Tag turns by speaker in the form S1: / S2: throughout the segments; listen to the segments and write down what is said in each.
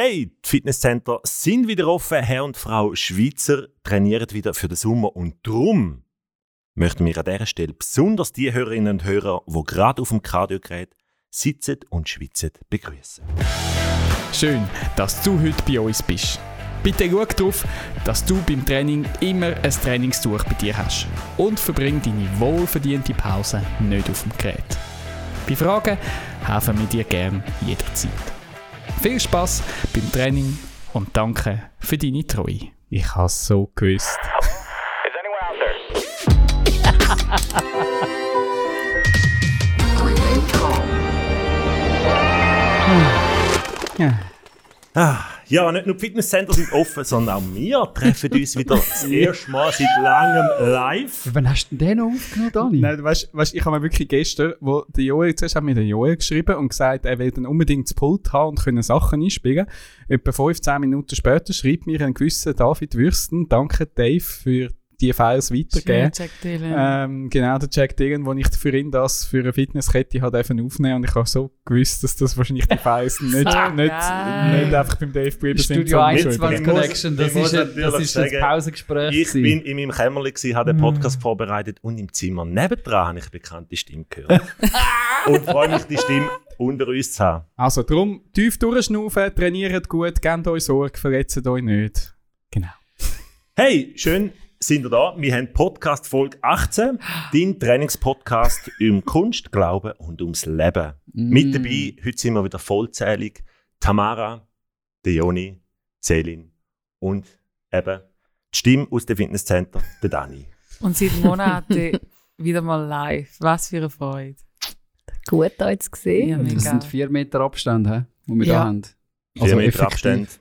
S1: Hey, die Fitnesscenter sind wieder offen. Herr und Frau Schweizer trainieren wieder für den Sommer und drum möchten wir an dieser Stelle besonders die Hörerinnen und Hörer, die gerade auf dem Kardiogerät sitzen und schwitzen, begrüßen.
S2: Schön, dass du heute bei uns bist. Bitte schau darauf, dass du beim Training immer ein Trainingstuch bei dir hast und verbring deine wohlverdiente Pause nicht auf dem Gerät. Bei Fragen helfen wir dir gerne jederzeit. Viel Spaß beim Training und danke für deine Treue. Ich habe es so gewusst.
S3: Is anyone out there?
S1: Ah, ja, nicht nur die Fitnesscenter sind offen, sondern auch wir treffen uns wieder das erste Mal seit langem live.
S4: Wann hast du denn den noch aufgenommen, Dani?
S2: Nein, weißt, weißt, ich habe mir wirklich gestern, wo der Joel, zuerst hat mir der Joel geschrieben und gesagt, er will dann unbedingt das Pult haben und können Sachen einspielen. Etwa 15 Minuten später schreibt mir ein gewisser David Würsten, danke Dave für die Files weitergeben.
S5: Jack Dylan.
S2: Ähm, genau, der Jack Dillon, wo ich für ihn das für eine Fitnesskette hat dürfen aufnehmen und ich habe so gewusst, dass das wahrscheinlich die Files nicht, nicht,
S5: geil.
S2: nicht einfach beim Dave geblieben sind.
S4: Studio
S2: sondern
S4: 21
S1: Ich muss-
S4: Connection, das ist, ein, das ist ein Pausengespräch.
S1: Ich bin in meinem Kämmerlein, gewesen, habe den Podcast vorbereitet und im Zimmer nebendran habe ich eine bekannte Stimme gehört. und freue mich, die Stimme unter uns zu haben.
S2: Also darum, tief durchschnaufen, trainiert gut, gebt euch Sorge, verletzt euch nicht. Genau.
S1: Hey, schön sind ihr da. Wir haben Podcast Folge 18, dein Trainingspodcast um Kunst, Glauben und ums Leben.
S4: Mm.
S1: Mit dabei, heute sind wir wieder vollzählig, Tamara, der Joni, Celin und eben die Stimme aus dem Fitnesscenter, der Dani.
S5: Und seit Monaten wieder mal live. Was für eine Freude.
S6: Gut, euch zu sehen.
S5: Ja,
S4: Das sind vier Meter Abstand, he, wo wir
S5: Ja.
S4: da haben.
S1: Vier
S4: Also
S1: Meter
S4: effektiv.
S1: Abstand.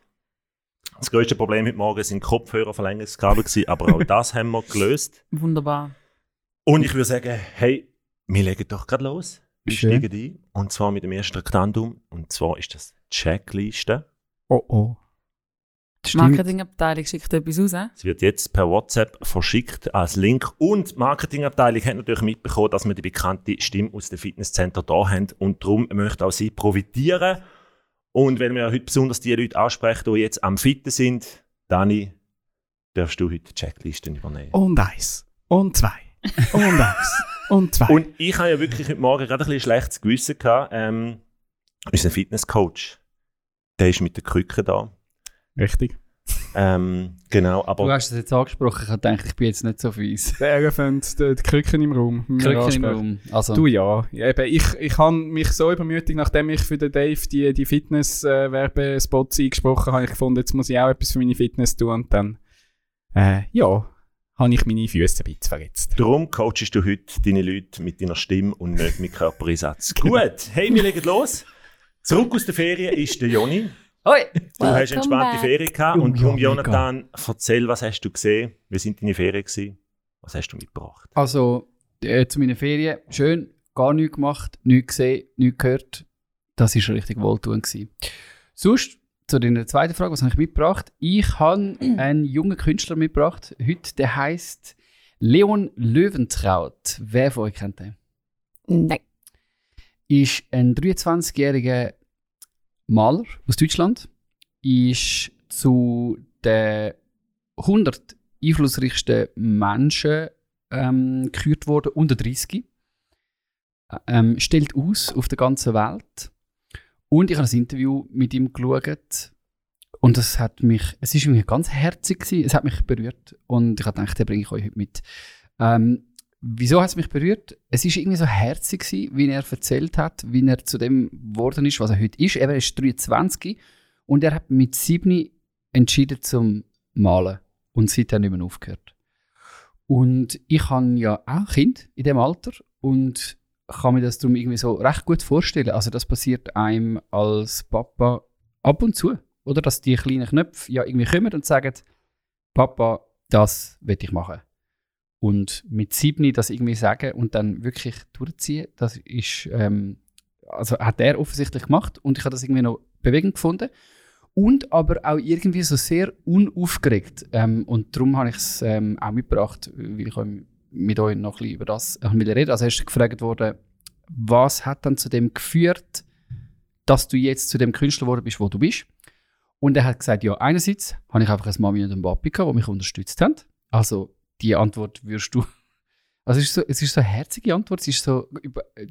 S1: Das grösste Problem heute Morgen sind Kopfhörer verlängertes Kabel gewesen, aber auch das haben wir gelöst.
S5: Wunderbar.
S1: Und ich würde sagen, hey, wir legen doch gerade los. Wir
S4: Schön.
S1: steigen ein. Und zwar mit dem ersten Traktandum. Und zwar ist das die Checkliste.
S2: Oh oh.
S5: Die
S4: stimmt.
S5: Marketingabteilung schickt etwas raus.
S1: Es wird jetzt per WhatsApp verschickt als Link. Und die Marketingabteilung hat natürlich mitbekommen, dass wir die bekannte Stimme aus dem Fitnesscenter da haben. Und darum möchte auch sie profitieren. Und wenn wir heute besonders die Leute ansprechen, die jetzt am Fitten sind, Dani, darfst du heute die Checklisten übernehmen.
S2: Und eins. Und zwei. Und eins. Und zwei.
S1: Und ich habe ja wirklich heute Morgen gerade ein bisschen schlechtes Gewissen gehabt. Ähm, unser Fitnesscoach, der ist mit der Krücke da.
S2: Richtig.
S1: Ähm, genau,
S4: Du
S1: aber
S4: hast es jetzt angesprochen, ich gedacht, ich bin jetzt nicht so fies.
S2: Der Elephant, die, die Krücken im Raum.
S4: Krücken im. Raum. Also,
S2: Du ja. ja eben, ich, ich habe mich so übermütigt, nachdem ich für den Dave die, die Fitness-Werbespots eingesprochen habe, ich gefunden, jetzt muss ich auch etwas für meine Fitness tun und dann, äh, ja, habe ich meine Füße ein bisschen verletzt.
S1: darum coachest du heute deine Leute mit deiner Stimme und nicht mit Körpereinsatz. Gut, hey, wir legen los. Zurück aus der Ferien ist der Joni.
S4: Hoi!
S1: Du
S6: Welcome
S1: hast entspannte
S6: back.
S1: Ferien gehabt und
S4: mega.
S1: Jonathan, erzähl, was hast du gesehen? Wie sind deine Ferien gewesen? Was hast du mitgebracht?
S4: Also, äh, zu meinen Ferien, schön, gar nichts gemacht, nichts gesehen, nichts gehört. Das war richtig wohltuend. gewesen. Sonst, zu deiner zweiten Frage, was habe ich mitgebracht? Ich habe einen jungen Künstler mitgebracht, heute, der heißt Leon Löwentraut. Wer von euch kennt den?
S6: Nein.
S4: ist ein 23-jähriger Maler aus Deutschland, ist zu den 100 einflussreichsten Menschen ähm, gekürt worden, unter 30. Ähm, stellt aus auf der ganzen Welt. Und ich habe ein Interview mit ihm geschaut. Und es hat mich, es ist ganz herzig gewesen, es hat mich berührt. Und ich habe gedacht, den bringe ich euch heute mit. Ähm, Wieso hat es mich berührt? Es ist irgendwie so herzig gewesen, wie er erzählt hat, wie er zu dem geworden ist, was er heute ist. Er ist 23 und er hat mit 7 entschieden zum Malen und seitdem nicht mehr aufgehört. Und ich habe ja auch ein Kind in dem Alter und kann mir das darum irgendwie so recht gut vorstellen. Also das passiert einem als Papa ab und zu, oder? Dass die kleinen Knöpfe ja irgendwie kommen und sagen, Papa, das will ich machen. Und mit sieben das irgendwie sagen und dann wirklich durchziehen, das ist, ähm, also hat er offensichtlich gemacht und ich habe das irgendwie noch bewegend gefunden. Und aber auch irgendwie so sehr unaufgeregt. Ähm, und darum habe ich es ähm, auch mitgebracht, weil ich mit euch noch ein bisschen über das reden. Also erst gefragt worden, was hat dann zu dem geführt, dass du jetzt zu dem Künstler geworden bist, wo du bist? Und er hat gesagt, ja, einerseits habe ich einfach eine Mami und einen Papi gehabt, die mich unterstützt haben. Also die Antwort würdest du... Also es ist so, es ist so eine herzige Antwort, es ist so,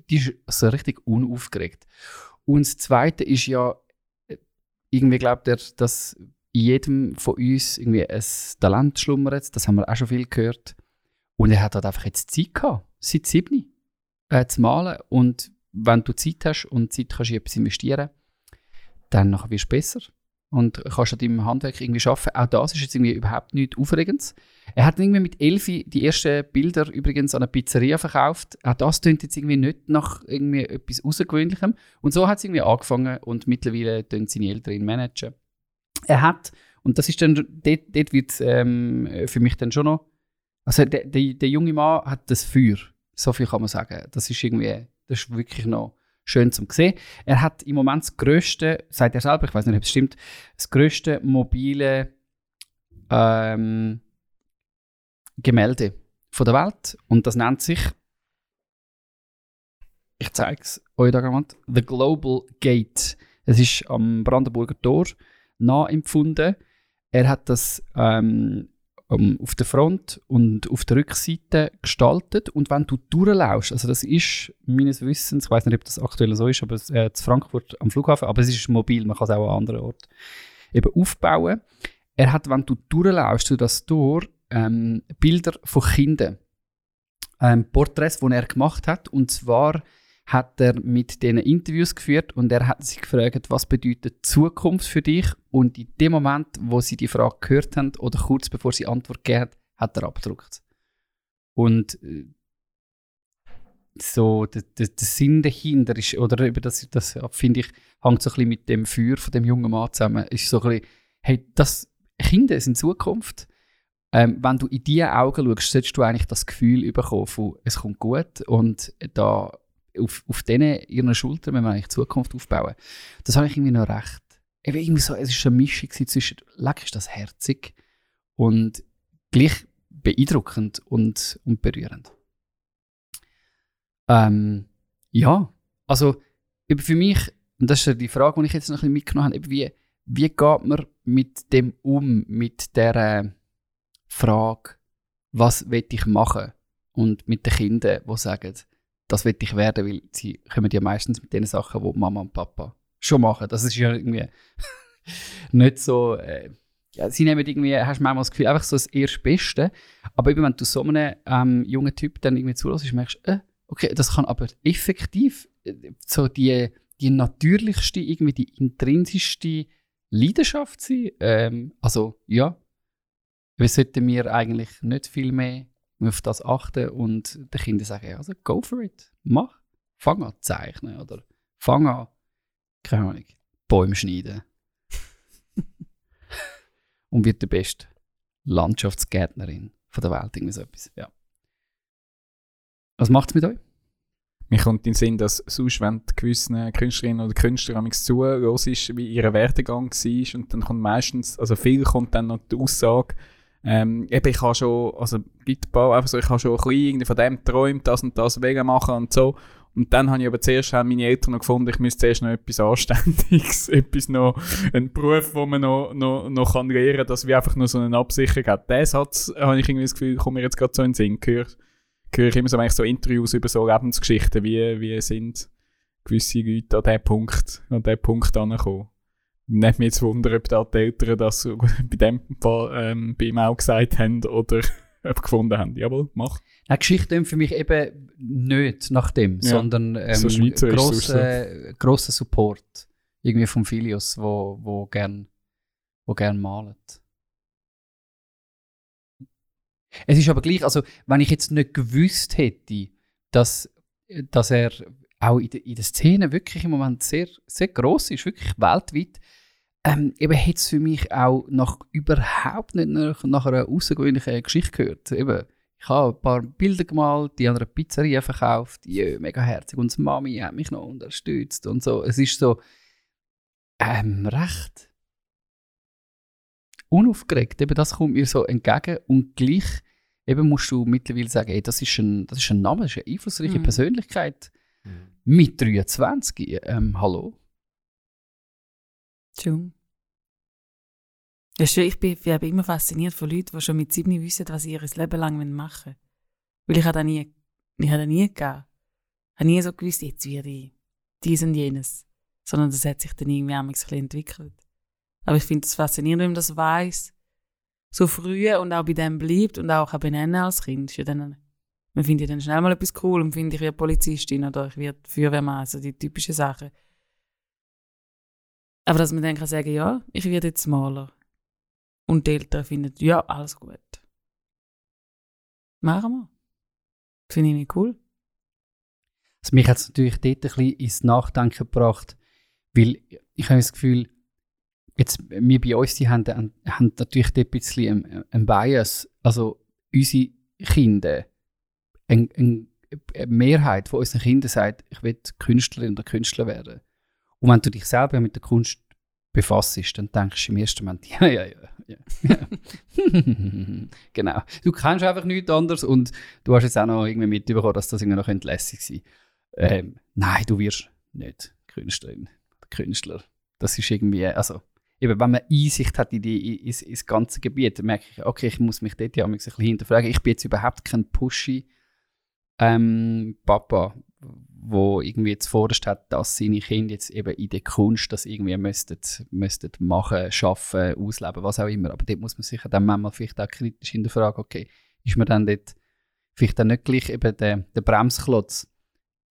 S4: die ist so richtig unaufgeregt. Und das Zweite ist ja, äh, irgendwie glaubt er, dass in jedem von uns irgendwie ein Talent schlummert. Das haben wir auch schon viel gehört. Und er hat halt einfach jetzt Zeit gehabt, seit sieben, äh, zu malen. Und wenn du Zeit hast und Zeit kannst in etwas investieren, dann wirst du besser und kannst an deinem Handwerk irgendwie arbeiten. Auch das ist jetzt irgendwie überhaupt nichts Aufregendes. Er hat irgendwie mit Elfi die ersten Bilder übrigens an eine Pizzeria verkauft. Auch das klingt jetzt irgendwie nicht nach irgendwie etwas Außergewöhnlichem. Und so hat es irgendwie angefangen und mittlerweile tun seine Eltern ihn managen. Er hat, und das ist dann, dort, dort wird ähm, für mich dann schon noch, also der, der, der junge Mann hat das Feuer, so viel kann man sagen. Das ist irgendwie, das ist wirklich noch schön zum sehen. Er hat im Moment das größte, sagt er selber, ich weiß nicht, ob es stimmt, das größte mobile ähm, Gemälde von der Welt und das nennt sich, ich zeige es euch da gerade, The Global Gate. Es ist am Brandenburger Tor nachempfunden. Er hat das ähm, um, auf der Front und auf der Rückseite gestaltet und wenn du durchlaufst, also das ist meines Wissens, ich weiß nicht, ob das aktuell so ist, aber es, äh, zu Frankfurt am Flughafen, aber es ist mobil, man kann es auch an anderen Orten eben aufbauen. Er hat, wenn du durchlaufst durch das Tor, ähm, Bilder von Kindern, ähm, Porträts, die er gemacht hat und zwar hat er mit denen Interviews geführt und er hat sich gefragt, was bedeutet Zukunft für dich? Und in dem Moment, wo sie die Frage gehört haben oder kurz bevor sie Antwort gegeben hat, hat er abgedruckt. Und äh, so der, der, der Sinn dahinter ist, oder eben das, das finde ich, hängt so ein bisschen mit dem Feuer von dem jungen Mann zusammen, ist so ein bisschen, hey, das, Kinder sind Zukunft. Ähm, wenn du in diese Augen schaust, solltest du eigentlich das Gefühl bekommen von, es kommt gut und da auf, auf denen ihren Schultern wenn wir eigentlich Zukunft aufbauen. Das habe ich irgendwie noch recht. Irgendwie so, es war eine Mischung zwischen, leck ist das herzig und gleich beeindruckend und, und berührend. Ähm, ja, also für mich, und das ist ja die Frage, die ich jetzt noch ein bisschen mitgenommen habe, wie, wie geht man mit dem um, mit der Frage, was will ich machen? Und mit den Kindern, die sagen, das will ich werden, weil sie kommen ja meistens mit den Sachen, die Mama und Papa schon machen. Das ist ja irgendwie nicht so. Äh, ja, sie nehmen irgendwie, hast du manchmal das Gefühl, einfach so das erste Beste. Aber eben, wenn du so einem ähm, jungen Typ dann irgendwie zulässt, merkst du, äh, okay, das kann aber effektiv äh, so die, die natürlichste, irgendwie die intrinsischste Leidenschaft sein. Ähm, also, ja. Wir sollten wir eigentlich nicht viel mehr auf das achten und den Kindern sagen, ja, also go for it, mach. Fang an zu zeichnen oder fang an, keine Ahnung, Bäume schneiden. und wird der beste Landschaftsgärtnerin von der Welt, irgendwie so etwas, ja. Was macht es mit euch?
S7: Mir kommt in den Sinn, dass sonst, wenn die gewissen Künstlerinnen oder Künstler amigs zuhörst, wie ihr Werdegang war und dann kommt meistens, also viel kommt dann noch die Aussage, ähm, eben, ich habe schon, also paar, einfach so, ich habe schon ein bisschen von dem geträumt, das und das wegen machen und so. Und dann habe ich aber zuerst haben meine Eltern noch gefunden, ich müsste zuerst noch etwas Anständiges, etwas noch, einen Beruf, wo man noch, noch, noch kann lernen kann, dass wir einfach nur so eine Absicherung hat. Das Satz habe ich irgendwie das Gefühl, kommt mir jetzt gerade so in den Sinn. Höre, höre ich immer so, so Interviews über so Lebensgeschichten, wie, wie sind gewisse Leute an diesem Punkt, an diesem Punkt angekommen. Nicht mich jetzt wundern, ob da die Eltern das bei dem Fall ähm, bei ihm auch gesagt haben oder ob gefunden haben. Jawohl, mach.
S4: Eine Geschichte klingt für mich eben nicht nach dem,
S7: Ja,
S4: sondern ähm,
S7: so
S4: grosser, grosser Support irgendwie vom Filius, wo, wo gern, wo gern malt. Es ist aber gleich, also wenn ich jetzt nicht gewusst hätte, dass, dass er auch in der, in der Szene wirklich im Moment sehr, sehr groß ist, wirklich weltweit, ähm, eben hätte es für mich auch nach überhaupt nicht nach, nach einer außergewöhnlichen Geschichte gehört. Eben, ich habe ein paar Bilder gemalt, die an einer Pizzeria verkauft, ja, mega herzig. Und die Mami hat mich noch unterstützt und so. Es ist so ähm, recht unaufgeregt. Eben das kommt mir so entgegen und gleich eben musst du mittlerweile sagen, ey, das ist ein, das ist ein Name, das ist eine einflussreiche
S5: Mhm.
S4: Persönlichkeit mit 23. Ähm, hallo.
S5: Schön, ich bin, ich bin immer fasziniert von Leuten, die schon mit sieben wissen, was sie ihr Leben lang machen wollen. Weil ich habe das nie, ich habe nie gehabt. Ich habe nie so gewusst, jetzt werde ich dies und jenes. Sondern das hat sich dann irgendwie ein bisschen entwickelt. Aber ich finde es faszinierend, wenn man das weiß so früh und auch bei dem bleibt und auch benennen als Kind. Ist ja dann, man findet dann schnell mal etwas cool und finde ich werde Polizistin oder ich werde Feuerwehrmann, also die typischen Sachen. Aber dass man dann kann sagen, ja, ich werde jetzt Maler. Und die Eltern finden, ja, alles gut. Machen wir. Finde ich nicht cool.
S4: Also mich hat es natürlich dort ein bisschen ins Nachdenken gebracht, weil ich habe das Gefühl, jetzt, wir bei uns, die haben, haben haben natürlich dort ein bisschen einen, einen Bias. Also unsere Kinder, ein, ein, eine Mehrheit von unseren Kindern sagt, ich will Künstlerin oder Künstler werden. Und wenn du dich selber mit der Kunst befasst, dann denkst du im ersten Moment, ja, ja, ja. ja, genau. Du kennst einfach nichts anderes und du hast jetzt auch noch irgendwie mitbekommen, dass das irgendwie noch könnte lässig sein ähm, Nein, du wirst nicht Künstlerin oder Künstler. Das ist irgendwie, also eben, wenn man Einsicht hat in ins ganze Gebiet, dann merke ich, okay, ich muss mich dort ja ein bisschen hinterfragen. Ich bin jetzt überhaupt kein pushy ähm, Papa, wo irgendwie jetzt vorderst hat, dass seine Kinder jetzt eben in der Kunst das irgendwie müssten, müssten machen, schaffen, ausleben, was auch immer. Aber dort muss man sich dann manchmal vielleicht auch kritisch hinterfragen, okay, ist man dann dort vielleicht dann nicht gleich eben der, der Bremsklotz,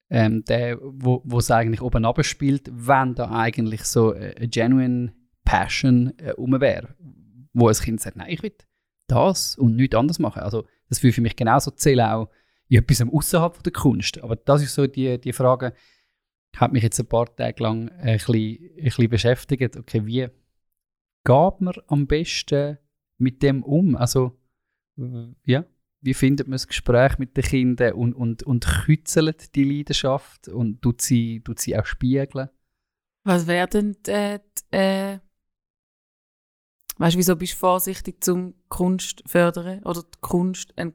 S4: ähm, der, wo es eigentlich oben abspielt, wenn da eigentlich so eine genuine Passion äh, um wäre, wo ein Kind sagt, nein, ich will das und nichts anderes machen. Also das würde für mich genauso zählen auch etwas außerhalb der Kunst. Aber das ist so die, die Frage, hat mich jetzt ein paar Tage lang ein bisschen, ein bisschen beschäftigt. Okay, wie geht man am besten mit dem um? Also, ja, wie findet man das Gespräch mit den Kindern und, und, und kützelt die Leidenschaft und tut sie, tut sie auch spiegeln?
S5: Was wäre denn äh, die, äh, Weißt wieso bist du vorsichtig zum Kunst fördern oder die Kunst, einen,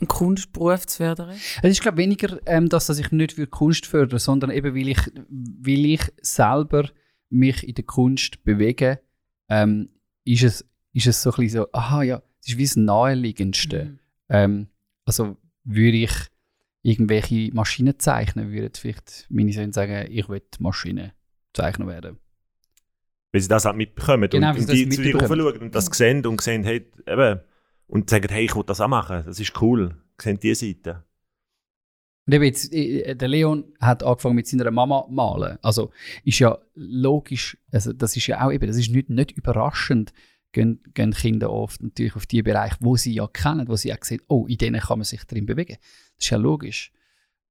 S5: einen Kunstberuf zu fördern?
S4: Es ist, glaube ich, weniger, ähm, dass, dass ich nicht für Kunst fördere, sondern eben, weil ich, weil ich selber mich in der Kunst bewege, ähm, ist, es, ist es so ein bisschen so, aha, ja, es ist wie das Naheliegendste.
S5: Mhm.
S4: Ähm, also würde ich irgendwelche Maschinen zeichnen, würden vielleicht meine Söhne sagen, ich will Maschinenzeichner werden.
S1: Weil sie das halt mitbekommen
S4: Genau,
S1: und, und
S4: sie
S1: die zu dir raufschauen und das sehen und sehen, hey, eben, und sagen, hey, ich will das auch machen, das ist cool. Sehen die Seite.
S4: Und eben jetzt, äh, der Leon hat angefangen mit seiner Mama malen. Also ist ja logisch, also das ist ja auch eben, das ist nicht, nicht überraschend, gehen, gehen Kinder oft natürlich auf die Bereiche, wo sie ja kennen, wo sie auch sehen, oh, in denen kann man sich drin bewegen. Das ist ja logisch.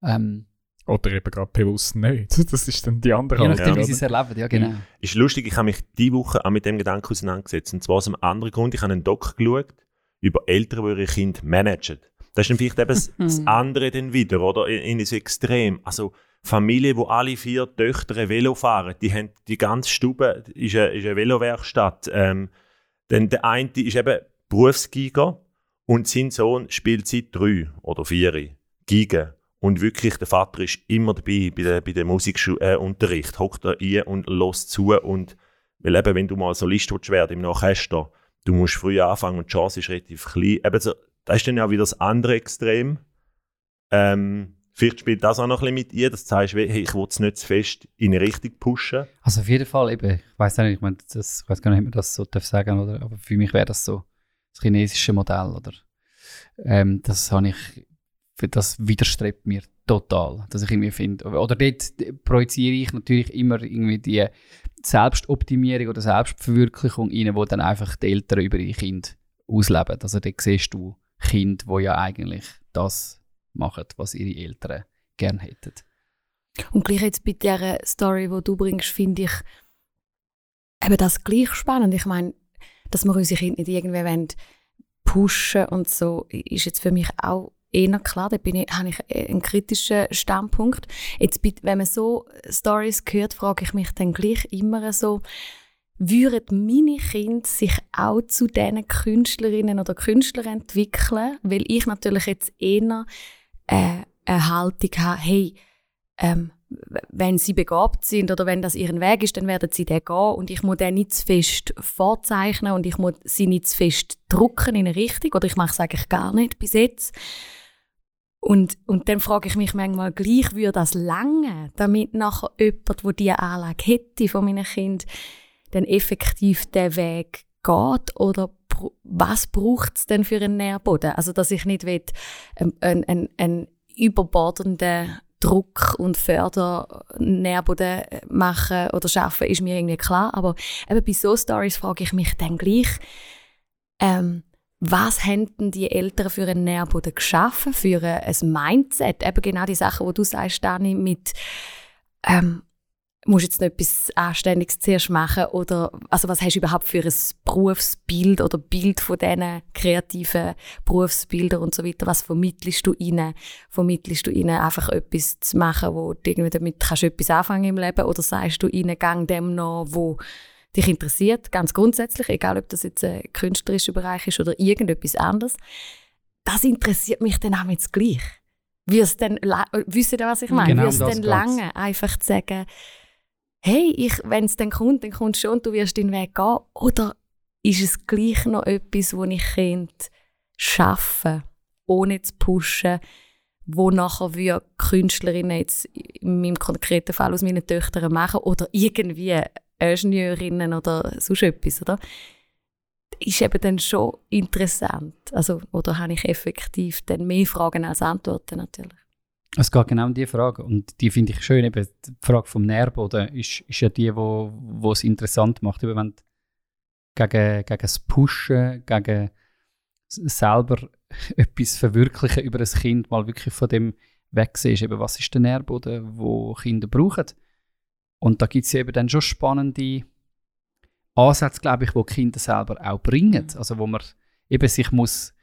S4: Ähm,
S7: Oder eben gerade bewusst nicht. Das ist dann die andere
S4: je
S7: Haltung,
S4: nachdem, wie
S7: oder?
S4: sie es erleben, ja genau.
S1: Ist lustig, ich habe mich diese Woche auch mit dem Gedanken auseinandergesetzt. Und zwar aus einem anderen Grund. Ich habe einen Doc geschaut über Eltern, die ihre Kinder managen. Das ist dann vielleicht eben das, das andere dann wieder, oder? In, in extrem. Also Familien, wo alle vier Töchter Velo fahren, die haben die ganze Stube, ist eine, ist eine Velowerkstatt. Ähm, dann der eine ist eben Berufsgiger und sein Sohn spielt seit drei oder vier Giga. Und wirklich, der Vater ist immer dabei bei der, bei der Musikunterricht, äh, hockt da ein und lässt zu. Und, weil eben, wenn du mal Solist werden im Orchester, du musst früh anfangen und die Chance ist relativ klein. Eben so, das ist dann ja wieder das andere Extrem. Ähm, vielleicht spielt das auch noch ein bisschen mit ihr, dass du sagst, hey, ich will es nicht zu fest in eine Richtung pushen.
S4: Also auf jeden Fall eben, ich weiß nicht, ich meine, das, ich weiß gar nicht, ob man das so darf sagen, oder? aber für mich wäre das so das chinesische Modell, oder? Ähm, das habe ich, das widerstrebt mir total, dass ich irgendwie finde, oder dort projiziere ich natürlich immer irgendwie die Selbstoptimierung oder Selbstverwirklichung rein, wo dann einfach die Eltern über ihre Kinder ausleben. Also dort siehst du Kinder, die ja eigentlich das machen, was ihre Eltern gern hätten.
S6: Und gleich jetzt bei dieser Story, die du bringst, finde ich eben das gleich spannend. Ich meine, dass wir unsere Kinder nicht irgendwie wollen pushen und so, ist jetzt für mich auch eher klar. Da bin ich, habe ich einen kritischen Standpunkt. Jetzt, wenn man so Stories hört, frage ich mich dann gleich immer so, würden meine Kinder sich auch zu diesen Künstlerinnen oder Künstlern entwickeln? Weil ich natürlich jetzt eher äh, eine Haltung habe, hey, ähm, wenn sie begabt sind oder wenn das ihren Weg ist, dann werden sie den gehen und ich muss den nicht zu fest vorzeichnen und ich muss sie nicht zu fest drucken in eine Richtung oder ich mache es eigentlich gar nicht bis jetzt. Und, und dann frage ich mich manchmal gleich, würde das lange, damit nachher jemand, der diese Anlage hätte von meinen Kind, dann effektiv den Weg geht oder was braucht es denn für einen Nährboden? Also, dass ich nicht will, ähm, einen, einen, einen überbordenden Druck und Fördernährboden machen oder schaffen, ist mir irgendwie klar. Aber eben bei so Stories frage ich mich dann gleich, ähm, was denn die Eltern für einen Nährboden geschaffen, für ein Mindset? Eben genau die Sachen, die du sagst, Dani, mit ähm, musst jetzt noch etwas Anständiges zuerst machen oder also was hast du überhaupt für ein Berufsbild oder Bild von diesen kreativen Berufsbildern und so weiter, was vermittelst du ihnen? Vermittelst du ihnen einfach etwas zu machen, wo du irgendwie damit kannst du etwas anfangen im Leben oder sagst du ihnen, gang dem noch, wo dich interessiert, ganz grundsätzlich, egal ob das jetzt ein künstlerischer Bereich ist oder irgendetwas anderes, das interessiert mich dann auch jetzt gleich. Dann, la- wisst ihr, was ich meine?
S4: Genau
S6: Wie
S4: um geht's.
S6: lange einfach zu sagen, hey, ich, wenn es dann kommt, dann kommt schon und du wirst den Weg gehen. Oder ist es gleich noch etwas, wo ich könnte schaffen, ohne zu pushen, wo nachher wir Künstlerinnen jetzt in meinem konkreten Fall aus meinen Töchtern machen oder irgendwie Ingenieurinnen oder sonst etwas, oder? Ist eben dann schon interessant. Also, oder habe ich effektiv dann mehr Fragen als Antworten natürlich.
S4: Es geht genau um diese Frage und die finde ich schön. Eben, die Frage vom Nährboden ist, ist ja die, wo, wo es interessant macht. Eben, wenn gegen, gegen das Pushen, gegen selber etwas verwirklichen über ein Kind, mal wirklich von dem weg siehst, eben, was ist der Nährboden, wo Kinder brauchen. Und da gibt es ja eben dann schon spannende Ansätze, glaube ich, wo die Kinder selber auch bringen. Also wo man eben sich muss,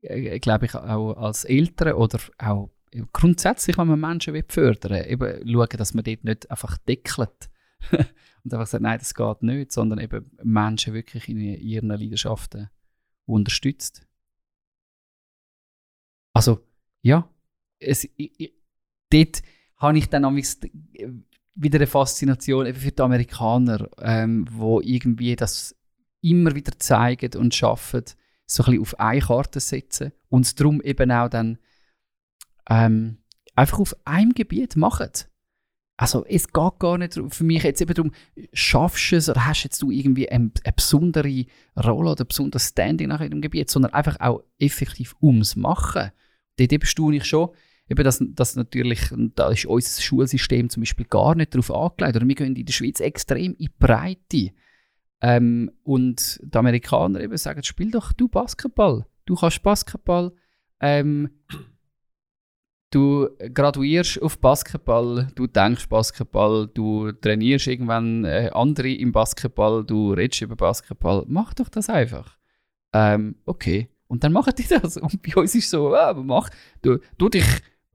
S4: äh, glaube ich, auch als Eltern oder auch grundsätzlich, wenn man Menschen will fördern will, eben schauen, dass man dort nicht einfach deckelt und einfach sagt, nein, das geht nicht, sondern eben Menschen wirklich in ihren Leidenschaften unterstützt. Also, ja, es, ich, ich, dort habe ich dann amigs wieder eine Faszination für die Amerikaner, ähm, wo irgendwie das immer wieder zeigen und schaffen, so ein bisschen auf eine Karte setzen und darum eben auch dann ähm, einfach auf einem Gebiet machen. Also es geht gar nicht für mich jetzt eben darum, schaffst du es oder hast jetzt du irgendwie eine, eine besondere Rolle oder ein besonderes Standing nach jedem Gebiet, sondern einfach auch effektiv ums Machen. Dort eben staune ich schon, eben dass, dass natürlich, da ist unser Schulsystem zum Beispiel gar nicht darauf angelegt, oder wir gehen in der Schweiz extrem in die Breite. Ähm, und die Amerikaner eben sagen, spiel doch du Basketball. Du kannst Basketball. Ähm, du graduierst auf Basketball, du denkst Basketball, du trainierst irgendwann äh, andere im Basketball, du redest über Basketball. Mach doch das einfach. Ähm, okay. Und dann machen die das. Und bei uns ist so, ah, mach, du, du dich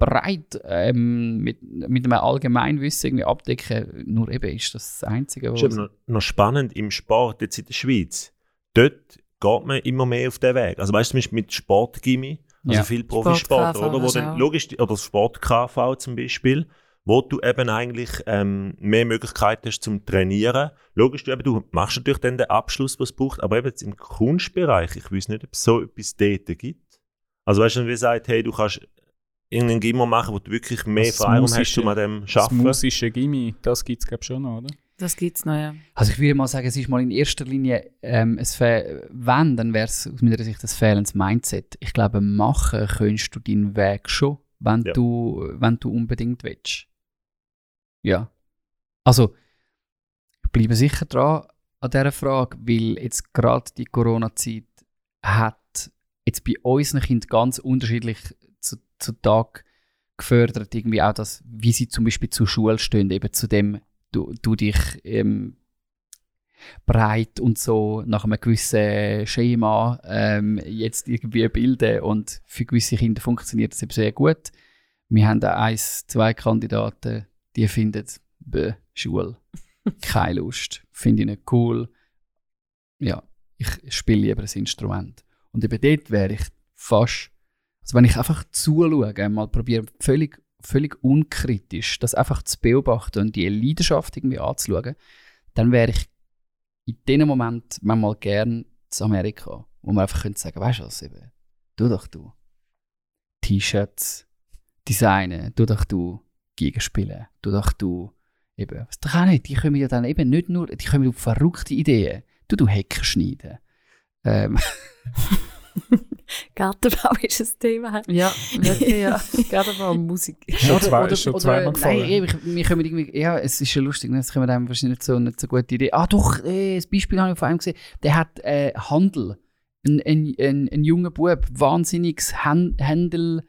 S4: breit ähm, mit, mit einem Allgemeinwissen irgendwie abdecken. Nur eben ist das das Einzige,
S1: Das ist
S4: was...
S1: eben noch, noch spannend im Sport jetzt in der Schweiz. Dort geht man immer mehr auf den Weg. Also weißt du, zum Beispiel mit Sportgimmi, also
S4: Ja.
S1: viel Profisport, oder? Wo dann, logisch, oder Sport-KV zum Beispiel, wo du eben eigentlich ähm, mehr Möglichkeiten hast zum Trainieren. Logisch, du, eben, du machst natürlich dann den Abschluss, was es braucht, aber eben jetzt im Kunstbereich, ich weiß nicht, ob es so etwas dort gibt. Also weißt du, wie sagt, hey, du kannst irgendeinen Gimmer machen, wo du wirklich mehr
S7: Das
S1: Freiraum hast, um an dem zu
S7: Das
S1: arbeiten.
S7: musische Gimmi, das gibt es glaube ich schon noch, oder?
S5: Das gibt es noch, ja.
S4: Also ich würde mal sagen, es ist mal in erster Linie, ähm, es wenn, dann wäre es aus meiner Sicht das fehlendes Mindset. Ich glaube, machen könntest du deinen Weg schon, wenn,
S1: Ja.
S4: du, wenn du unbedingt willst. Ja. Also, ich bleibe sicher dran an dieser Frage, weil jetzt gerade die Corona-Zeit hat jetzt bei unseren Kindern ganz unterschiedlich zu, zu Tag gefördert, irgendwie auch das, wie sie zum Beispiel zur Schule stehen, eben zu dem, du, du dich ähm, breit und so nach einem gewissen Schema ähm, jetzt irgendwie bilden und für gewisse Kinder funktioniert das eben sehr gut. Wir haben da eins, zwei Kandidaten, die finden bäh, Schule, keine Lust, finde ich nicht cool. Ja, ich spiele lieber ein Instrument. Und eben dort wäre ich fast, also wenn ich einfach zuschaue, mal probiere, völlig völlig unkritisch, das einfach zu beobachten und die Leidenschaft irgendwie anzuschauen, dann wäre ich in diesem Moment manchmal gern zu Amerika, wo man einfach könnte sagen, weißt du was, eben, du doch du. T-Shirts designen, du doch du Gegenspielen, du doch du eben, was doch auch nicht, die kommen ja dann eben nicht nur, die kommen auf verrückte Ideen, du du Hecken schneiden. Ähm,
S6: Gartenbau ist ein Thema.
S5: Ja, wirklich, ja. Gerade aber Musik.
S7: Schon zwei- schon zweimal gefallen.
S4: Nein, ich- wir kommen irgendwie, ja, es ist ja lustig, ne, es kommen einem wahrscheinlich nicht so, nicht so gute Idee. Ah doch, äh, das Beispiel habe ich von einem gesehen, der hat äh, Handel. Ein, ein, ein, ein junger Bub, wahnsinniges Hand, Händel...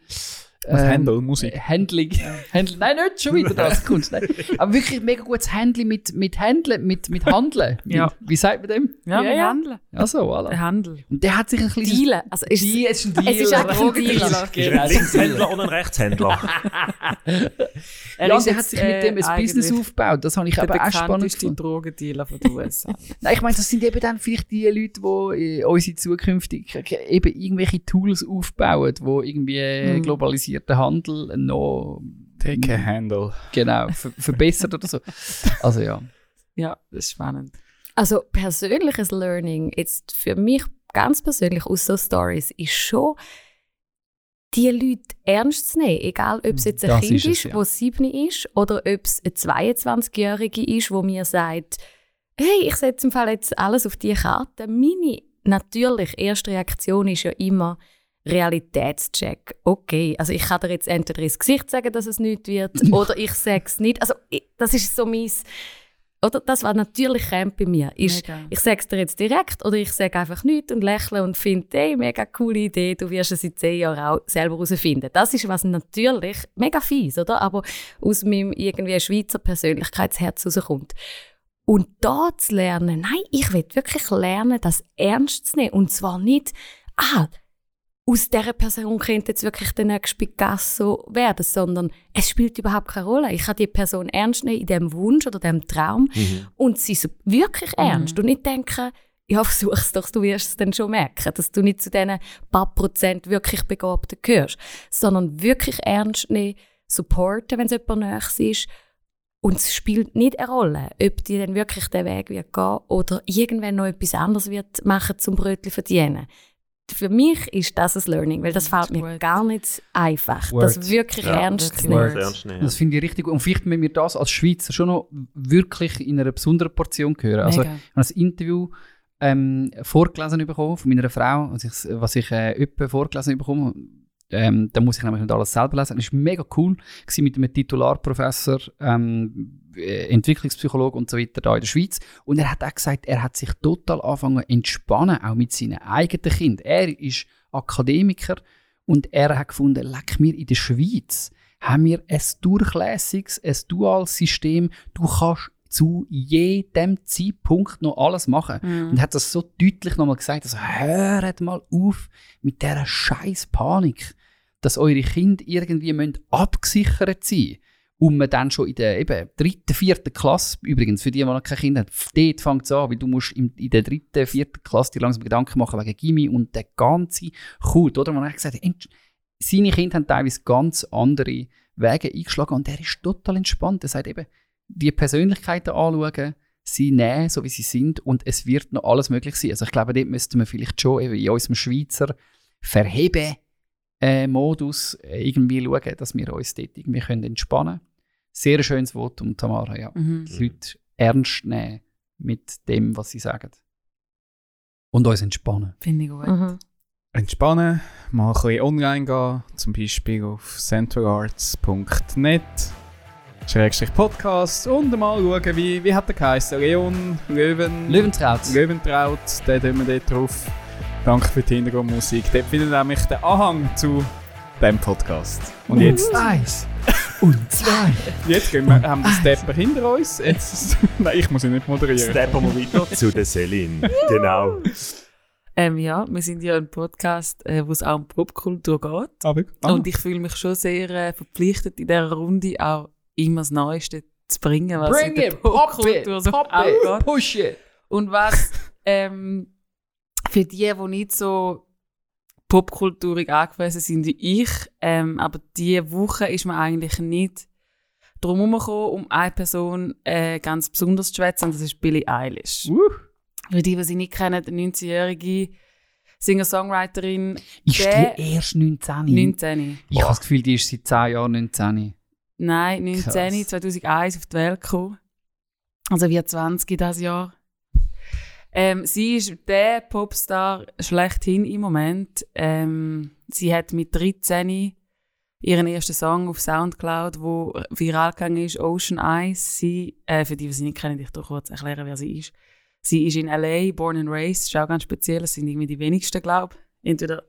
S7: Was
S4: ähm,
S7: Händel, Musik.
S4: Handling. Handling. Nein, nicht schon wieder das Kunst. Nein. Aber wirklich mega gutes Handling mit, mit Handeln, mit, mit Handeln.
S5: Ja.
S4: Wie, wie sagt man dem?
S5: Ja,
S6: Ja,
S5: wir
S6: ja.
S5: handeln.
S4: Ja, so, voilà.
S5: Der Handel.
S4: Und der hat sich ein kleines...
S6: Dealen. Also ist
S4: Deal, es ist ein Deal.
S6: Es ist ein Deal.
S1: Ist
S4: Genau,
S1: ein
S4: es ist ein Deal.
S1: Linkshändler oder ein Rechtshändler?
S5: Er
S4: ja,
S5: ist
S4: und der hat sich mit dem
S5: äh,
S4: ein Business
S5: eigentlich
S4: aufgebaut. Das habe ich aber auch spannend
S5: bekannteste
S4: gefunden.
S5: Drogendealer von den USA.
S4: Nein, ich meine, das sind eben dann vielleicht die Leute, die äh, unsere zukünftig eben irgendwelche Tools aufbauen, die irgendwie äh, Globalisierten Handel noch
S7: Take a Handle.
S4: genau, ver verbessert oder so. Also ja.
S5: ja, das ist spannend.
S6: Also persönliches Learning, jetzt für mich ganz persönlich aus so Stories, ist schon, die Leute ernst zu nehmen. Egal, ob es jetzt ein
S4: Das
S6: Kind
S4: ist
S6: ist,
S4: es, ja.
S6: wo sieben ist, oder ob es eine 22-Jährige ist, wo mir sagt, hey, ich setze im Fall jetzt alles auf die Karte. Meine natürlich erste Reaktion ist ja immer Realitätscheck. Okay, also ich kann dir jetzt entweder ins Gesicht sagen, dass es nicht wird, oder ich sage es nicht. Also ich, das ist so mein, oder das war natürlich Camp bei mir. Ist,
S5: Mega.
S6: ich sage es dir jetzt direkt oder ich sage einfach nichts und lächle und finde, hey, mega coole Idee, du wirst es in zehn Jahren auch selber herausfinden. Das ist was natürlich mega fies, oder? Aber aus meinem irgendwie Schweizer Persönlichkeitsherz rauskommt. Und da zu lernen, nein, ich will wirklich lernen, das ernst zu nehmen. Und zwar nicht, ah, aus dieser Person könnte jetzt wirklich der nächste Picasso werden, sondern es spielt überhaupt keine Rolle. Ich kann die Person ernst nehmen in dem Wunsch oder dem Traum und sie so wirklich ernst und nicht denken, ja, versuch's doch, du wirst es dann schon merken, dass du nicht zu diesen paar Prozent wirklich Begabten gehörst, sondern wirklich ernst nehmen, supporten, wenn es jemand Nächstes ist. Und es spielt nicht eine Rolle, ob die dann wirklich den Weg wird gehen oder irgendwann noch etwas anderes wird machen zum Brötchen verdienen. Für mich ist das ein Learning, weil das fällt mir gar nicht einfach,
S4: Word.
S6: das wirklich
S1: Ja,
S6: ernst zu
S5: wirklich.
S6: nehmen.
S1: Sehr ernst nehmen.
S4: Das finde ich richtig gut. Und vielleicht müssen wir das als Schweizer schon noch wirklich in einer besonderen Portion hören. Also. Ich habe ein Interview ähm, vorgelesen bekommen von meiner Frau, was ich, was ich äh, öppe vorgelesen bekomme. Ähm, da muss ich nämlich nicht alles selber lesen. Es war mega cool gewesen mit einem Titularprofessor, ähm, äh, Entwicklungspsychologe und so weiter da in der Schweiz. Und er hat auch gesagt, er hat sich total angefangen entspannen, auch mit seinen eigenen Kindern. Er ist Akademiker und er hat gefunden, leck mir in der Schweiz haben wir ein durchlässiges, ein duales System. Du kannst zu jedem Zeitpunkt noch alles machen.
S5: Mhm.
S4: Und hat das so deutlich nochmal gesagt, also hört mal auf mit dieser scheiß Panik, dass eure Kinder irgendwie müssen abgesichert sein und man dann schon in der eben, dritten, vierten Klasse, übrigens, für die, die noch kein Kind haben, dort fängt es an, weil du musst in, in der dritten, vierten Klasse dir langsam Gedanken machen wegen Gimmi und der ganze Kult, oder? Man hat gesagt, seine Kinder haben teilweise ganz andere Wege eingeschlagen und er ist total entspannt. Er sagt eben, die Persönlichkeiten anschauen, sie nehmen, so wie sie sind und es wird noch alles möglich sein. Also ich glaube, dort müssten wir vielleicht schon in unserem Schweizer Verhebe-Modus äh, irgendwie schauen, dass wir uns dort irgendwie können entspannen können. Sehr schönes Votum, Tamara, ja.
S5: Mhm.
S4: Die Leute ernst nehmen mit dem, was sie sagen. Und uns entspannen.
S5: Finde ich gut.
S6: Mhm.
S7: Entspannen, mal ein bisschen online gehen, zum Beispiel auf centralarts.net Schrägstrich Podcast und mal schauen, wie, wie hat der geheißen? Leon Löwen,
S4: Löwentraut.
S7: Löwentraut, den tun wir dort drauf. Danke für die Hintergrundmusik. Dort findet ihr nämlich den Anhang zu dem Podcast. Und jetzt,
S4: Eins. Und zwei.
S7: jetzt gehen wir, haben wir den Stepper hinter uns. Jetzt, nein, ich muss ihn nicht moderieren.
S1: Steppen wir weiter zu der Celine. genau.
S5: Ähm, ja, wir sind ja ein Podcast, äh, wo es auch um Popkultur geht.
S7: Aber, ah,
S5: Und ich fühle mich schon sehr äh, verpflichtet, in dieser Runde auch immer das Neueste zu bringen, was
S4: Bring
S5: in der
S4: it, pop
S5: Popkultur
S4: it,
S5: so
S4: pop
S5: abgeht.
S4: it, push it.
S5: Und was ähm, für die, die nicht so popkulturig angewiesen sind wie ich. Ähm, aber diese Woche ist man eigentlich nicht drum herumgekommen, um eine Person äh, ganz besonders zu schwätzen, und das ist Billie Eilish.
S4: Uh.
S5: Für die, die sie nicht kennen, eine 19-jährige Singer-Songwriterin.
S4: Ist
S5: Der-
S4: die erst 19?
S5: 19.
S4: Ich habe das Gefühl, die ist seit 10 Jahren 19.
S5: Nein, 19,
S4: Krass.
S5: 2001 auf die Welt gekommen. Also wie 20 das Jahr. Ähm, sie ist der Popstar schlechthin im Moment. Ähm, sie hat mit 13 ihren ersten Song auf Soundcloud, wo viral gegangen ist, Ocean Eyes. Sie, äh, für die, die sie nicht kennen, ich doch kurz erklären, wer sie ist. Sie ist in L.A., born and raised, ist auch ganz speziell. Das sind irgendwie die wenigsten, glaube ich. Entweder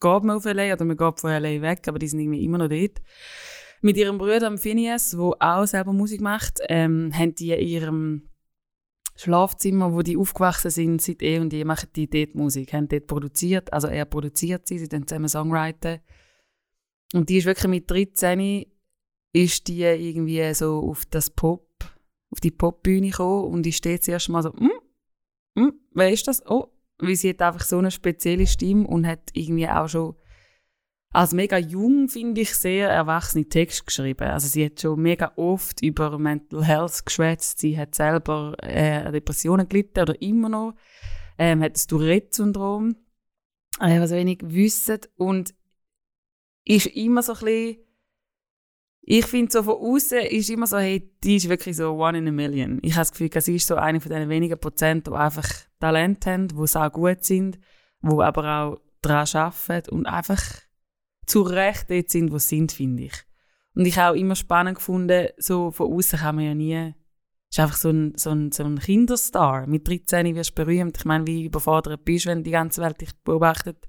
S5: geht man auf L.A. oder man geht von L.A. weg, aber die sind irgendwie immer noch dort. Mit ihrem Bruder Phineas, der auch selber Musik macht, ähm, haben die in ihrem Schlafzimmer, wo die aufgewachsen sind, seit eh und je, machen die dort Musik, haben dort produziert, also er produziert sie, sie dann zusammen Songwriten. Und die ist wirklich mit 13 ist die irgendwie so auf das Pop, auf die Popbühne gekommen und ich steht zuerst mal so, hm, hm, wer ist das? Oh, weil sie hat einfach so eine spezielle Stimme und hat irgendwie auch schon als mega jung, finde ich, sehr erwachsene Text geschrieben. Also sie hat schon mega oft über Mental Health geschwätzt. Sie hat selber äh, Depressionen gelitten oder immer noch. Ähm, hat das Tourette-Syndrom, äh, was wenig wissen. Und ist immer so ein bisschen, ich finde so von außen ist immer so, hey, die ist wirklich so one in a million. Ich habe das Gefühl, sie ist so eine von den wenigen Prozent, die einfach Talent haben, die auch gut sind, die aber auch daran arbeiten und einfach zu Recht dort sind, wo sie sind, finde ich. Und ich habe auch immer spannend gefunden, so von außen kann man ja nie, ist einfach so ein, so ein, so ein Kinderstar. Mit 13 wirst du berühmt. Ich meine, wie überfordert bist, wenn die ganze Welt dich beobachtet.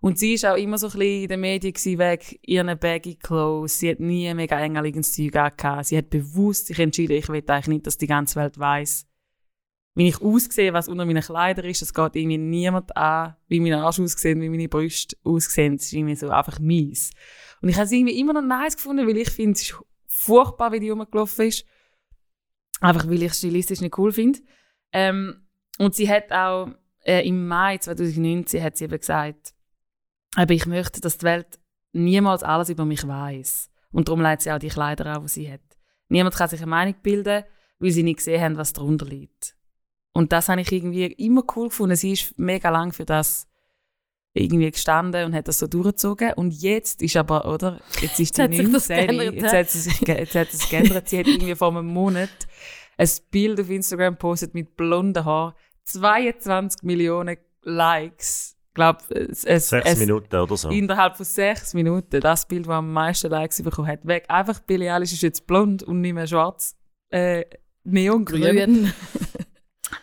S5: Und sie ist auch immer so ein bisschen in den Medien gewesen, wegen ihren baggy Clothes. Sie hat nie mega engerliches Zeug angehabt. Sie hat bewusst sich entschieden, ich will eigentlich nicht, dass die ganze Welt weiß, wie ich aussehe, was unter meinen Kleidern ist. Es geht irgendwie niemand an, wie mein Arsch aussieht, wie meine Brüste aussehen. Es ist irgendwie so einfach mies. Und ich habe es irgendwie immer noch nice gefunden, weil ich finde, es ist furchtbar, wie die rumgelaufen ist. Einfach weil ich es stilistisch nicht cool finde. Ähm, und sie hat auch äh, im Mai 2019 hat sie eben gesagt, aber ich möchte, dass die Welt niemals alles über mich weiß. Und darum leitet sie auch die Kleider an, die sie hat. Niemand kann sich eine Meinung bilden, weil sie nicht gesehen haben, was darunter liegt. Und das habe ich irgendwie immer cool gefunden. Sie ist mega lang für das irgendwie gestanden und hat das so durchgezogen. Und jetzt ist aber, oder? Jetzt ist sie
S6: Jetzt sich
S5: 19.
S6: geändert,
S5: Jetzt hat sie sich jetzt hat es geändert. Sie hat irgendwie vor einem Monat ein Bild auf Instagram gepostet mit blonden Haaren. 22 Millionen Likes. Ich glaube, es, es,
S1: Sechs
S5: es,
S1: Minuten oder so.
S5: Innerhalb von sechs Minuten. Das Bild, das am meisten Likes bekommen hat, weg. Einfach Billie Eilish ist jetzt blond und nicht mehr schwarz. Äh, neongrün.
S6: Grün.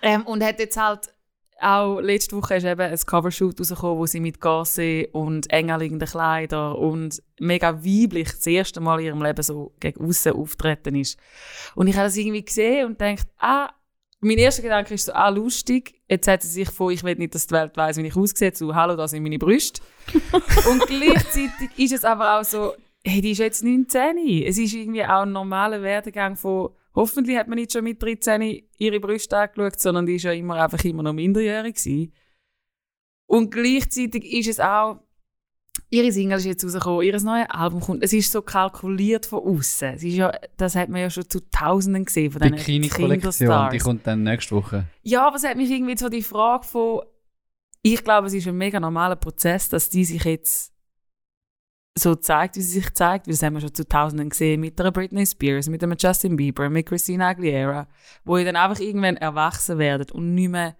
S5: Ähm, und hat jetzt halt auch letzte Woche ist eben ein Covershoot rausgekommen, wo sie mit Gasse und enger liegenden Kleidern und mega weiblich das erste Mal in ihrem Leben so gegen außen auftreten ist. Und ich habe das irgendwie gesehen und denkt, ah, mein erster Gedanke ist so, ah, lustig. Jetzt hat sie sich von, ich will nicht, dass die Welt weiss, wie ich aussehe, zu, hallo, das sind meine Brüste. und gleichzeitig ist es aber auch so, hey, die ist jetzt 19. Es ist irgendwie auch ein normaler Werdegang von, hoffentlich hat man nicht schon mit 13 ihre Brüste angeschaut, sondern die ist ja immer einfach immer noch minderjährig gewesen. Und gleichzeitig ist es auch, ihre Single ist jetzt rausgekommen, ihr neues Album kommt, es ist so kalkuliert von außen. Es ist ja, das hat man ja schon zu Tausenden gesehen von diesen
S4: die
S5: Kinderstars.
S4: kommt dann nächste Woche.
S5: Ja, aber es hat mich irgendwie so die Frage von, ich glaube, es ist ein mega normaler Prozess, dass die sich jetzt so zeigt, wie sie sich zeigt. weil Das haben wir schon zu Tausenden gesehen mit einer Britney Spears, mit einem Justin Bieber, mit Christina Aguilera, wo ihr dann einfach irgendwann erwachsen werdet und nicht mehr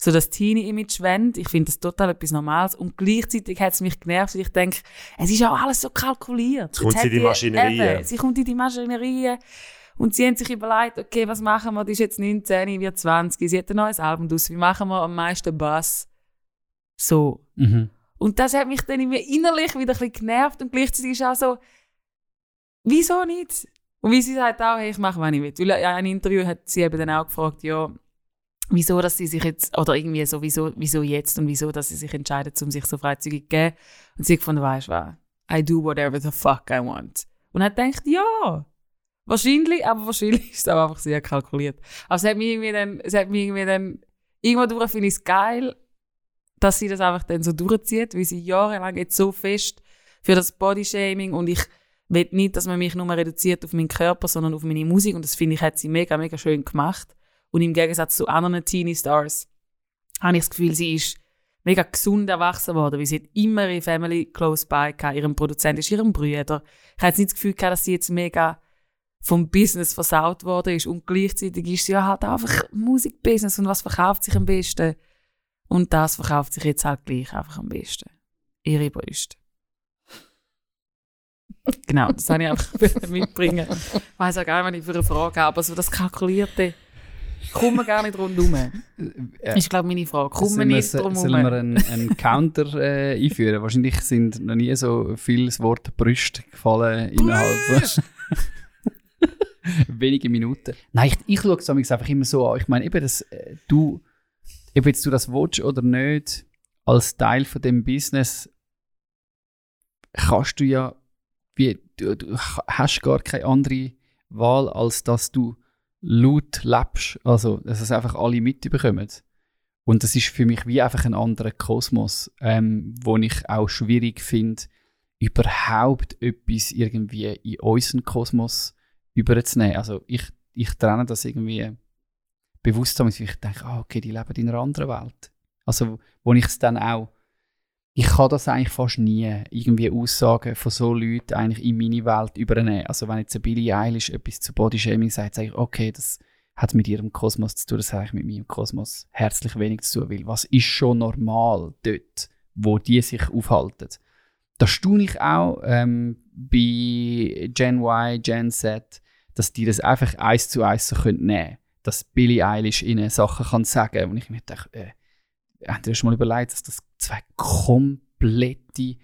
S5: so das Teenie-Image wendet. Ich finde das total etwas Normales. Und gleichzeitig hat es mich genervt, weil ich denke, es ist ja alles so kalkuliert.
S1: Jetzt kommt sie
S5: hat
S1: in die Maschinerie.
S5: Eben, sie kommt in die Maschinerie. Und sie haben sich überlegt, okay, was machen wir? Die ist jetzt 19, wird 20, sie hat ein neues Album draus. Wie machen wir am meisten Bass? So.
S4: Mhm.
S5: Und das hat mich dann irgendwie innerlich wieder ein bisschen genervt und gleichzeitig ist auch so, wieso nicht? Und wie sie sagt auch, hey, ich mache, was ich will. Weil in einem Interview hat sie eben dann auch gefragt, ja, wieso, dass sie sich jetzt, oder irgendwie so, wieso, wieso jetzt und wieso, dass sie sich entscheidet, um sich so freizügig zu geben. Und sie hat gefunden, weißt du was, I do whatever the fuck I want. Und hat gedacht, ja, wahrscheinlich, aber wahrscheinlich ist es auch einfach sehr kalkuliert. Aber es hat mich irgendwie dann, es hat mich irgendwie dann, irgendwo durch finde ich es geil, dass sie das einfach dann so durchzieht, weil sie jahrelang jetzt so fest für das Bodyshaming und ich will nicht, dass man mich nur reduziert auf meinen Körper, sondern auf meine Musik und das finde ich, hat sie mega, mega schön gemacht. Und im Gegensatz zu anderen Teenie Stars habe ich das Gefühl, sie ist mega gesund erwachsen worden, weil sie hat immer ihre Family close by gehabt. Ihrem Produzent ist ihrem Bruder. Ich hatte nicht das Gefühl gehabt, dass sie jetzt mega vom Business versaut worden ist und gleichzeitig ist sie halt einfach Musikbusiness und was verkauft sich am besten? Und das verkauft sich jetzt halt gleich einfach am besten. Ihre Brüste. genau, das habe ich einfach mitbringen. Ich weiss auch gar nicht, was ich für eine Frage habe, aber so das Kalkulierte kommen gar nicht rundherum.
S4: Äh,
S5: Ist, glaube ich, meine Frage. Kommen nicht drum
S4: Sollen wir einen, einen Counter äh, einführen? Wahrscheinlich sind noch nie so viele das Wort Brüste gefallen innerhalb wenige Minuten. Nein, ich, ich schaue es einfach immer so an. Ich meine, eben, dass äh, du, ob jetzt du das willst oder nicht, als Teil von dem Business kannst du ja, wie, du, du hast gar keine andere Wahl, als dass du laut lebst. Also, dass es einfach alle mitbekommen. Und das ist für mich wie einfach ein anderer Kosmos, ähm, wo ich auch schwierig finde, überhaupt etwas irgendwie in unseren Kosmos überzunehmen. Also ich, ich trenne das irgendwie bewusst, damit ich denke, ah, okay, die leben in einer anderen Welt. Also wo ich es dann auch, ich kann das eigentlich fast nie irgendwie Aussagen von so Leuten eigentlich in meine Welt übernehmen. Also wenn jetzt eine Billie Eilish etwas zu Bodyshaming sagt, sage ich, okay, das hat mit ihrem Kosmos zu tun, das hat mit meinem Kosmos herzlich wenig zu tun, weil was ist schon normal dort, wo die sich aufhalten. Da staune ich auch ähm, bei Gen Y, Gen Z, dass die das einfach eins zu eins so nehmen können. Dass Billie Eilish ihnen Sachen kann sagen und ich mir denke, äh, habt ihr euch schon mal überlegt, dass das zwei komplette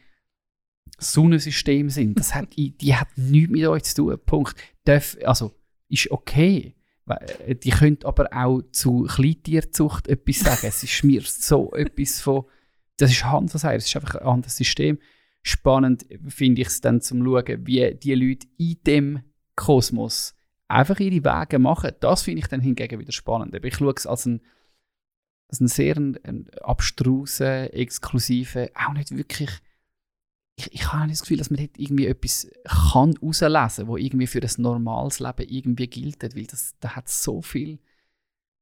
S4: Sonnensysteme sind? Das hat, die hat nichts mit euch zu tun. Punkt. Darf, also, ist okay. Äh, Die können aber auch zu Kleintierzucht etwas sagen. Es ist mir so etwas von. Das ist Hand was es ist einfach ein anderes System. Spannend finde ich es dann zum Schauen, wie die Leute in dem Kosmos einfach ihre Wege machen. Das finde ich dann hingegen wieder spannend. Ich schaue es als einen, als einen sehr einen, abstrusen, exklusiven, auch nicht wirklich. Ich, ich habe das Gefühl, dass man dort irgendwie etwas kann herauslesen kann, was irgendwie für ein normales Leben irgendwie gilt. Weil das, da hat so viel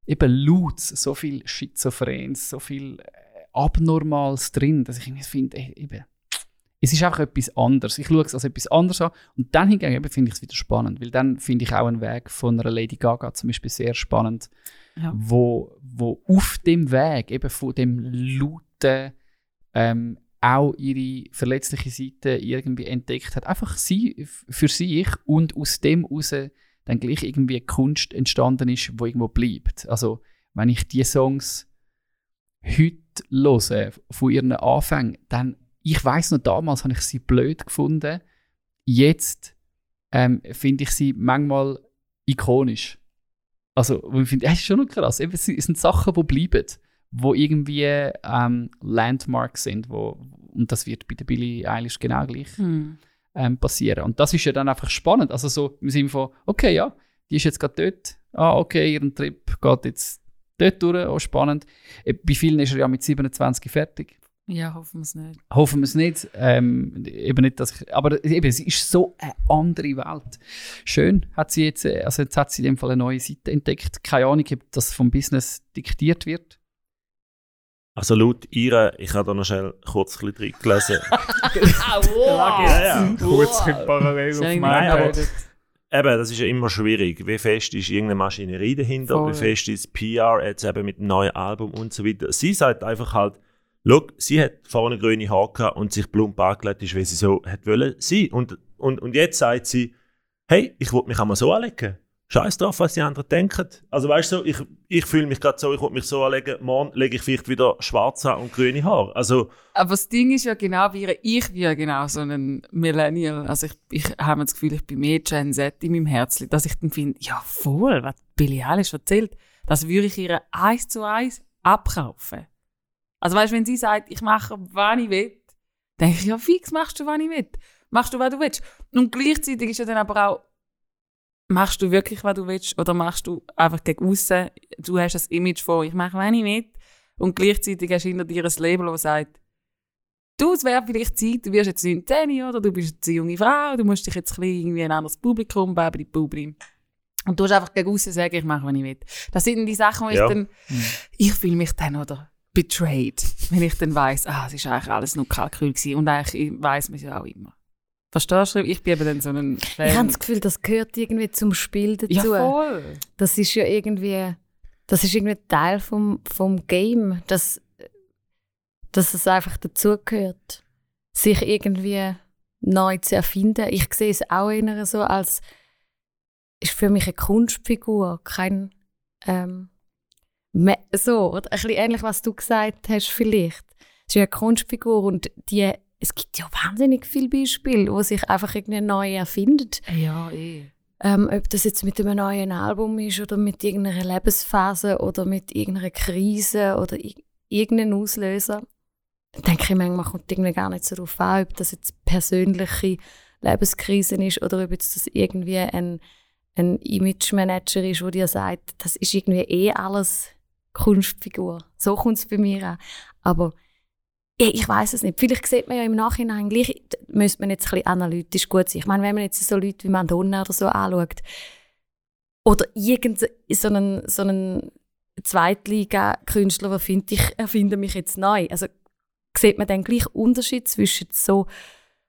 S4: eben Lutz, so viel Schizophrens, so viel äh, Abnormales drin, dass ich irgendwie finde, eben, es ist einfach etwas anderes. Ich schaue es als etwas anderes an und dann hingegen finde ich es wieder spannend, weil dann finde ich auch einen Weg von einer Lady Gaga zum Beispiel sehr spannend,
S5: Ja.
S4: wo, wo auf dem Weg eben von dem lauten ähm, auch ihre verletzliche Seite irgendwie entdeckt hat. Einfach sie für sich und aus dem heraus dann gleich irgendwie Kunst entstanden ist, wo irgendwo bleibt. Also wenn ich die Songs heute höre, von ihren Anfängen, dann, ich weiß noch, damals habe ich sie blöd gefunden. Jetzt ähm, finde ich sie manchmal ikonisch. Also, wo ich finde, das ist schon noch krass. Eben, es sind Sachen, die bleiben, wo irgendwie ähm, Landmarks sind, wo, und das wird bei der Billie Eilish genau gleich
S5: Hm.
S4: ähm, passieren. Und das ist ja dann einfach spannend. Also so im Sinne von, okay, ja, die ist jetzt gerade dort. Ah, okay, ihren Trip geht jetzt dort durch. Auch spannend. Äh, Bei vielen ist er ja mit 27 fertig.
S5: Ja, hoffen wir es nicht.
S4: Hoffen wir es nicht. Ähm, eben nicht dass ich, aber eben, es ist so eine andere Welt. Schön hat sie jetzt, äh, also jetzt hat sie in dem Fall eine neue Seite entdeckt. Keine Ahnung, ob das vom Business diktiert wird.
S1: Also laut ihr, ich habe da noch schnell kurz ein bisschen gelesen.
S7: Ja,
S1: ja.
S7: Kurz parallel
S5: Sehr
S7: auf
S5: gut.
S7: mein
S1: aber-
S7: Bild.
S1: Eben, das ist ja immer schwierig. Wie fest ist irgendeine Maschinerie dahinter?
S5: Voll.
S1: Wie fest ist PR jetzt eben mit dem neuen Album und so weiter? Sie sagt einfach halt, Look, sie hat vorne grüne Haare und sich plump angelegt, ist, wie sie so hat wollen sein. Und, und, und jetzt sagt sie, hey, ich will mich einmal so anlegen. Scheiß drauf, was die anderen denken. Also weißt du, ich, ich fühle mich gerade so, ich will mich so anlegen, morgen lege ich vielleicht wieder schwarz an und grüne Haare. Also,
S5: Aber das Ding ist ja genau wie ich bin ja genau so ein Millennial. Also ich, ich habe das Gefühl, ich bin mehr Gen Z in meinem Herzen, dass ich dann finde, ja voll, was Billie Eilish erzählt, das würde ich ihr eins zu eins abkaufen. Also weißt du, wenn sie sagt, ich mache, was ich will, denke ich, ja fix, machst du, was ich will. Machst du, was du willst. Und gleichzeitig ist ja dann aber auch, machst du wirklich, was du willst, oder machst du einfach gegen aussen, du hast das Image von, ich mache, was ich will, Und gleichzeitig hast du hinter dir ein Label, das sagt, du, es wäre vielleicht Zeit, du wirst jetzt 19 oder du bist jetzt eine junge Frau, du musst dich jetzt ein irgendwie ein anderes Publikum, babidi Publikum. Und du hast einfach gegen aussen sagen, ich mache, was ich will. Das sind die Sachen, wo
S1: Ja.
S5: ich dann, ich fühle mich dann, oder, betrayed, wenn ich dann weiss, ah, es ist eigentlich alles nur Kalkül gewesen. Und eigentlich weiss man es ja auch immer. Verstehst du? Ich bin eben dann so ein Fan.
S6: Ich habe das Gefühl, das gehört irgendwie zum Spiel dazu.
S5: ja, voll.
S6: Das ist ja irgendwie, das ist irgendwie Teil vom, vom Game, dass, dass es einfach dazugehört, sich irgendwie neu zu erfinden. Ich sehe es auch eher so als, ist für mich eine Kunstfigur, kein, ähm, so, oder? ein bisschen ähnlich, was du gesagt hast vielleicht. Es ist ja eine Kunstfigur und die, es gibt ja wahnsinnig viele Beispiele, wo sich einfach irgendwie neu erfindet.
S5: Ja, eh.
S6: Ähm, ob das jetzt mit einem neuen Album ist oder mit irgendeiner Lebensphase oder mit irgendeiner Krise oder irgendeinem Auslöser, dann denke ich manchmal, kommt irgendwie gar nicht so darauf an, ob das jetzt persönliche Lebenskrisen ist oder ob jetzt das irgendwie ein, ein Image-Manager ist, der dir sagt, das ist irgendwie eh alles Kunstfigur. So kommt es bei mir an. Aber ja, ich weiß es nicht. Vielleicht sieht man ja im Nachhinein gleich, müsste man jetzt ein bisschen analytisch gut sein. Ich meine, wenn man jetzt so Leute wie Madonna oder so anschaut, oder irgendeinen so einen, so einen Zweitliga-Künstler, der findet, ich erfinde mich jetzt neu. Also sieht man dann gleich Unterschied zwischen so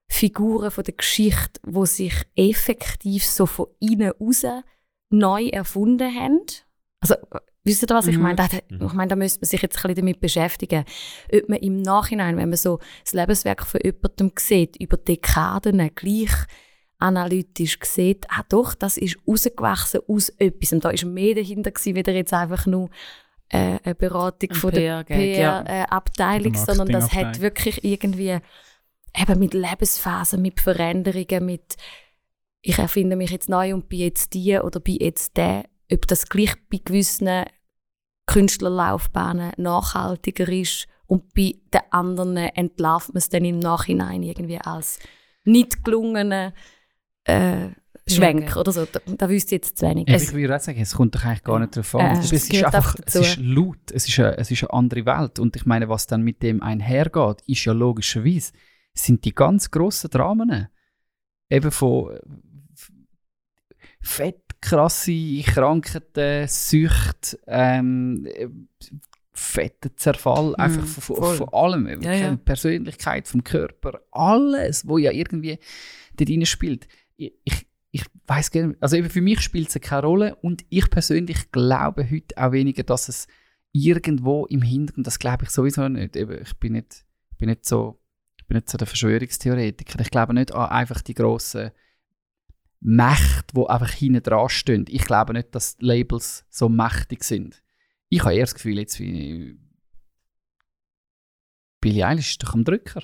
S6: Figuren von der Geschichte, wo sich effektiv so von innen raus neu erfunden haben. Also, wisst ihr, was ich
S5: Mhm.
S6: meine? Da, ich meine, da müsste man sich jetzt ein bisschen damit beschäftigen. Ob man im Nachhinein, wenn man so das Lebenswerk von jemandem sieht, über Dekaden gleich analytisch sieht, ah doch, das ist rausgewachsen aus etwas. Und da ist mehr dahinter gewesen, wieder jetzt einfach nur äh, eine Beratung
S5: Ein
S6: von der
S5: PR-Gag, ja.
S6: PR-Abteilung, sondern das hat wirklich irgendwie eben mit Lebensphasen, mit Veränderungen, mit ich erfinde mich jetzt neu und bin jetzt die oder bin jetzt der, ob das gleich bei gewissen Künstlerlaufbahnen nachhaltiger ist und bei den anderen entlarvt man es dann im Nachhinein irgendwie als nicht gelungenen äh, Schwenk
S5: Ja,
S6: oder so. Da, da wüsste ich jetzt zu wenig.
S4: Ja,
S6: Es-
S4: ich würde auch sagen, es kommt doch eigentlich gar nicht darauf
S6: Äh,
S4: an.
S6: es
S4: es, ist einfach, es ist laut, es ist, eine, es ist eine andere Welt. Und ich meine, was dann mit dem einhergeht, ist ja logischerweise, sind die ganz grossen Dramen. Eben von äh, fett, krasse Krankheiten, Sucht, ähm, äh, fetter Zerfall, einfach von, von, von allem.
S5: Ja, ja.
S4: Persönlichkeit vom Körper, alles, wo ja irgendwie dort rein spielt. Ich, ich, ich weiß gerne, also eben für mich spielt es keine Rolle und ich persönlich glaube heute auch weniger, dass es irgendwo im Hintergrund, das glaube ich sowieso nicht. Eben, ich bin nicht, ich bin nicht so, ich bin nicht so der Verschwörungstheoretiker. Ich glaube nicht an einfach die grossen Mächte, die einfach hinten dran stehen. Ich glaube nicht, dass Labels so mächtig sind. Ich habe eher das Gefühl, jetzt wie Billie Eilish ist doch am Drücker.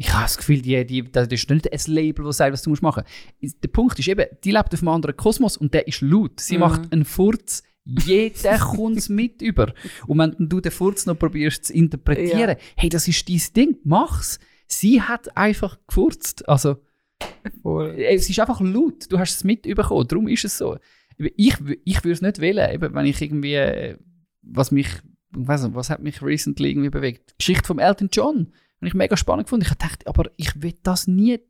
S4: Ich habe das Gefühl, die, die, das ist nicht ein Label, das sagt, was du machen musst. Der Punkt ist eben, die lebt auf einem anderen Kosmos und der ist laut. Sie
S5: Mhm.
S4: macht einen Furz, jeder kommt es mit über. Und wenn du den Furz noch probierst zu interpretieren, hey, das ist dein Ding, mach's. Sie hat einfach gefurzt. Also, äh, es ist einfach laut. Du hast es mitbekommen. Darum ist es so. Ich, ich würde es nicht wählen, wenn ich irgendwie, äh, was mich, ich weiss nicht, was hat mich recently irgendwie bewegt? Die Geschichte von Elton John. Habe ich mega spannend gefunden. Ich dachte, aber ich will das nie.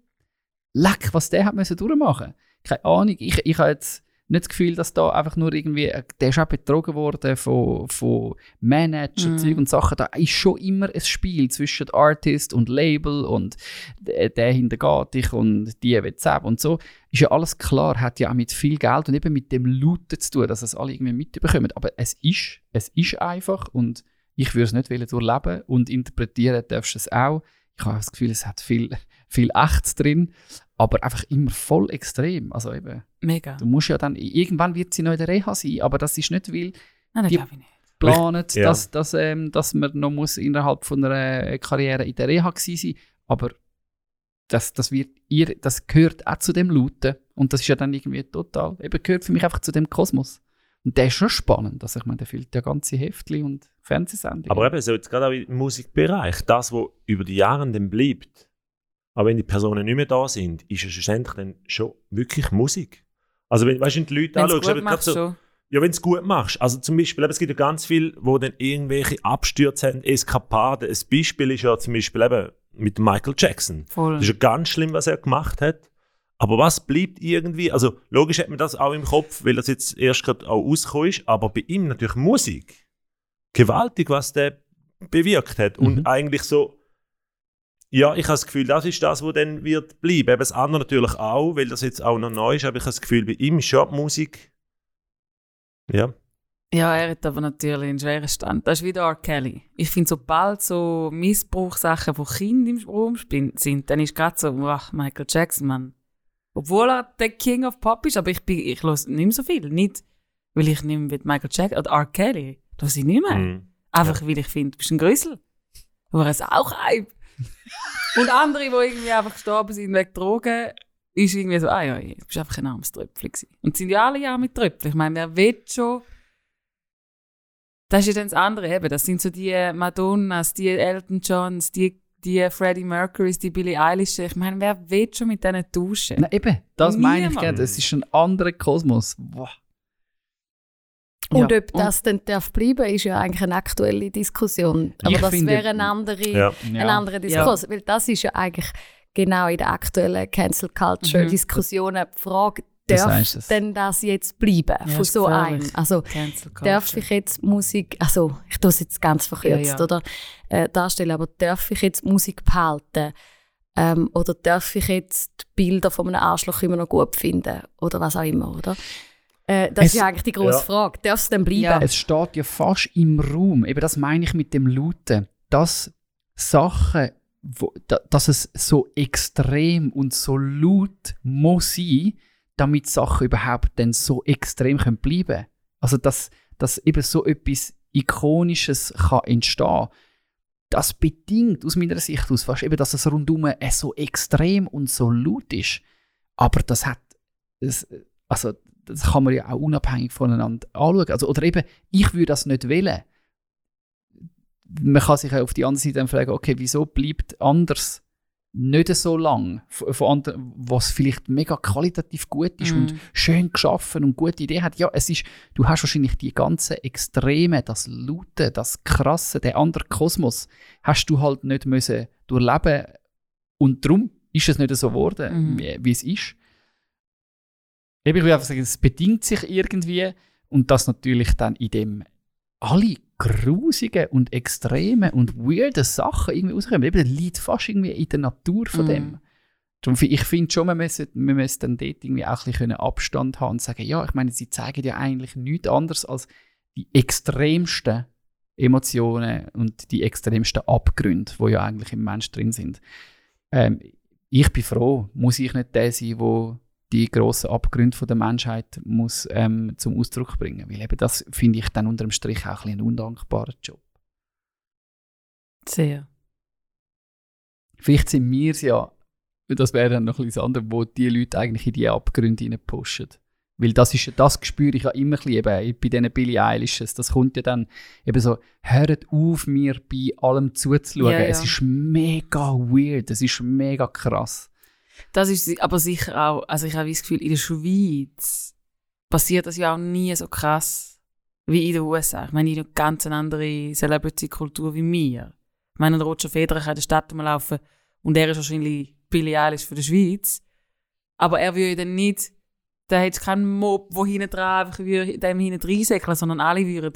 S4: Leck, was der hat müssen durchmachen. Keine Ahnung. Ich, ich habe jetzt nicht das Gefühl, dass da einfach nur irgendwie, äh, der ist auch betrogen worden von, von Manager,
S5: Mhm.
S4: Zeug und Sachen. Da ist schon immer ein Spiel zwischen Artist und Label und der, der hintergeht dich und die will haben und so. Ist ja alles klar, hat ja auch mit viel Geld und eben mit dem Looten zu tun, dass es alle irgendwie mitbekommen. Aber es ist, es ist einfach und ich würde es nicht wollen durchleben und interpretieren darfst du es auch. Ich habe das Gefühl, es hat viel, viel Echtes drin, aber einfach immer voll extrem. Also eben,
S5: Mega.
S4: du musst ja dann, irgendwann wird sie noch in der Reha sein, aber das ist nicht, weil
S5: Nein, das
S4: die-
S5: nicht.
S4: planet,
S1: Ja.
S4: dass, dass, ähm, dass man noch muss innerhalb von einer äh, Karriere in der Reha gewesen sein aber das, das, wird ihr, das gehört auch zu dem Lauten und das ist ja dann irgendwie total, eben gehört für mich einfach zu dem Kosmos. Und der ist schon spannend, also ich meine, der füllt ja ganze Heftchen und Fernsehsendungen.
S1: Aber eben, so jetzt gerade auch im Musikbereich, das, was über die Jahre dann bleibt, aber wenn die Personen nicht mehr da sind, ist es schlussendlich dann schon wirklich Musik. Also wenn, weißt du, wenn die Leute
S5: Wenn du
S1: anschaust,
S5: machst,
S1: so,
S5: schon.
S1: Ja, wenn du es gut machst. Also zum Beispiel, eben, es gibt ja ganz viel, wo dann irgendwelche Abstürze haben, Eskapaden. Ein Beispiel ist ja zum Beispiel eben mit Michael Jackson.
S5: Voll.
S1: Das ist ja ganz schlimm, was er gemacht hat. Aber was bleibt irgendwie, also logisch hat man das auch im Kopf, weil das jetzt erst gerade auch rausgekommen ist, aber bei ihm natürlich Musik. Gewaltig, was der bewirkt hat. Und
S4: Mhm.
S1: eigentlich so, ja, ich habe das Gefühl, das ist das, was dann wird bleiben. Eben das andere natürlich auch, weil das jetzt auch noch neu ist, aber ich habe das Gefühl, bei ihm ist schon Musik, ja.
S5: Ja, er hat aber natürlich einen schweren Stand. Das ist wie der R. Kelly. Ich finde, sobald so Missbrauchssachen von Kindern im Raum sind, dann ist gerade so, ach, Michael Jackson, Mann. Obwohl er der King of Pop ist, aber ich, bin, ich höre nicht mehr so viel. Nicht, weil ich nicht mehr mit Michael Jackson oder R. Kelly, das ich nicht mehr.
S1: Mhm.
S5: Einfach weil ich finde, du bist ein Grüssel. Aber er ist auch Hype. Und andere, die irgendwie einfach gestorben sind wegen Drogen, ist irgendwie so, ah ja, du bist einfach ein armes Tröpfchen gewesen. Und sind ja alle ja mit Tröpfchen. Ich meine, wer will schon... Das ist ja dann das andere eben. Das sind so die Madonnas, die Elton Johns, die, die Freddie Mercurys, die Billie Eilish. Ich meine, wer will schon mit denen tauschen?
S4: Nein, eben, das meine ich
S5: Niemand.
S4: gerne. Es ist ein anderer Kosmos. Wow.
S6: Und
S5: Ja,
S6: ob das dann darf bleiben, ist ja eigentlich eine aktuelle Diskussion. Aber
S4: Ich
S6: das
S4: finde-
S6: wäre eine andere,
S1: Ja.
S6: ein anderer Diskurs. Weil das ist ja eigentlich genau in der aktuellen Cancel Culture
S5: Mhm.
S6: Diskussionen die Frage,
S4: Du
S6: darf denn das jetzt bleiben
S5: Ja,
S6: von so einem? Also darf ich jetzt Musik, also ich tue es jetzt ganz verkürzt,
S5: Ja, ja.
S6: oder äh, darstellen, aber darf ich jetzt Musik behalten? Ähm, oder darf ich jetzt die Bilder von einem Arschloch immer noch gut finden? Oder was auch immer, oder? Äh, das
S4: Es-
S6: ist ja eigentlich die grosse
S1: ja.
S6: Frage. Darf es denn bleiben?
S5: Ja.
S4: Es steht ja fast im Raum, eben das meine ich mit dem Lauten, dass Sachen, wo, da, dass es so extrem und so laut muss sein, damit Sachen überhaupt dann so extrem können bleiben Also, dass, dass eben so etwas Ikonisches kann entstehen das bedingt aus meiner Sicht aus fast eben, dass es rundum äh, so extrem und so laut ist. Aber das hat, es, also das kann man ja auch unabhängig voneinander anschauen. Also, oder eben, ich würde das nicht wählen. Man kann sich auch auf die andere Seite dann fragen, okay, wieso bleibt anders nicht so lang von von anderen, was vielleicht mega qualitativ gut ist und
S5: Mhm.
S4: schön geschaffen und gute Idee hat. Ja, es ist, du hast wahrscheinlich die ganzen Extreme, das Laute, das Krasse, der andere Kosmos, hast du halt nicht müssen durchleben und darum ist es nicht so geworden,
S5: Mhm.
S4: wie, wie es ist. Eben, ich will einfach sagen, es bedingt sich irgendwie und das natürlich dann in dem alle grusigen und extremen und weirden Sachen irgendwie rauskommen. Eben, das liegt fast irgendwie in der Natur von
S5: Mhm.
S4: dem. Ich finde schon, man müsste, man müsste dann dort irgendwie auch ein bisschen Abstand haben und sagen, ja, ich meine, sie zeigen ja eigentlich nichts anderes als die extremsten Emotionen und die extremsten Abgründe, wo ja eigentlich im Mensch drin sind. Ähm, ich bin froh, muss ich nicht der sein, wo die grossen Abgründe von der Menschheit muss, ähm, zum Ausdruck bringen. Weil eben das finde ich dann unter dem Strich auch ein, ein undankbarer Job.
S5: Sehr.
S4: Vielleicht sind wir es ja, das wäre dann noch ein bisschen das andere, wo die Leute eigentlich in die Abgründe hineinpushen. Weil das ist ja- das spüre ich ja immer ein bisschen eben bei diesen Billie Eilishes. Das kommt ja dann eben so, hört auf, mir bei allem zuzuschauen.
S5: Ja, ja.
S4: Es ist mega weird, es ist mega krass.
S5: Das ist aber sicher auch, also ich habe das Gefühl, in der Schweiz passiert das ja auch nie so krass wie in den USA. Ich meine, haben eine ganz andere Celebrity-Kultur wie wir. Ich meine, der Roger Federer kann in der Stadt rumlaufen und er ist wahrscheinlich Billie Eilish für die Schweiz. Aber er würde dann nicht, da hat keinen Mob, der hinten dran einfach würde dem hinten reinsäckeln, sondern alle würden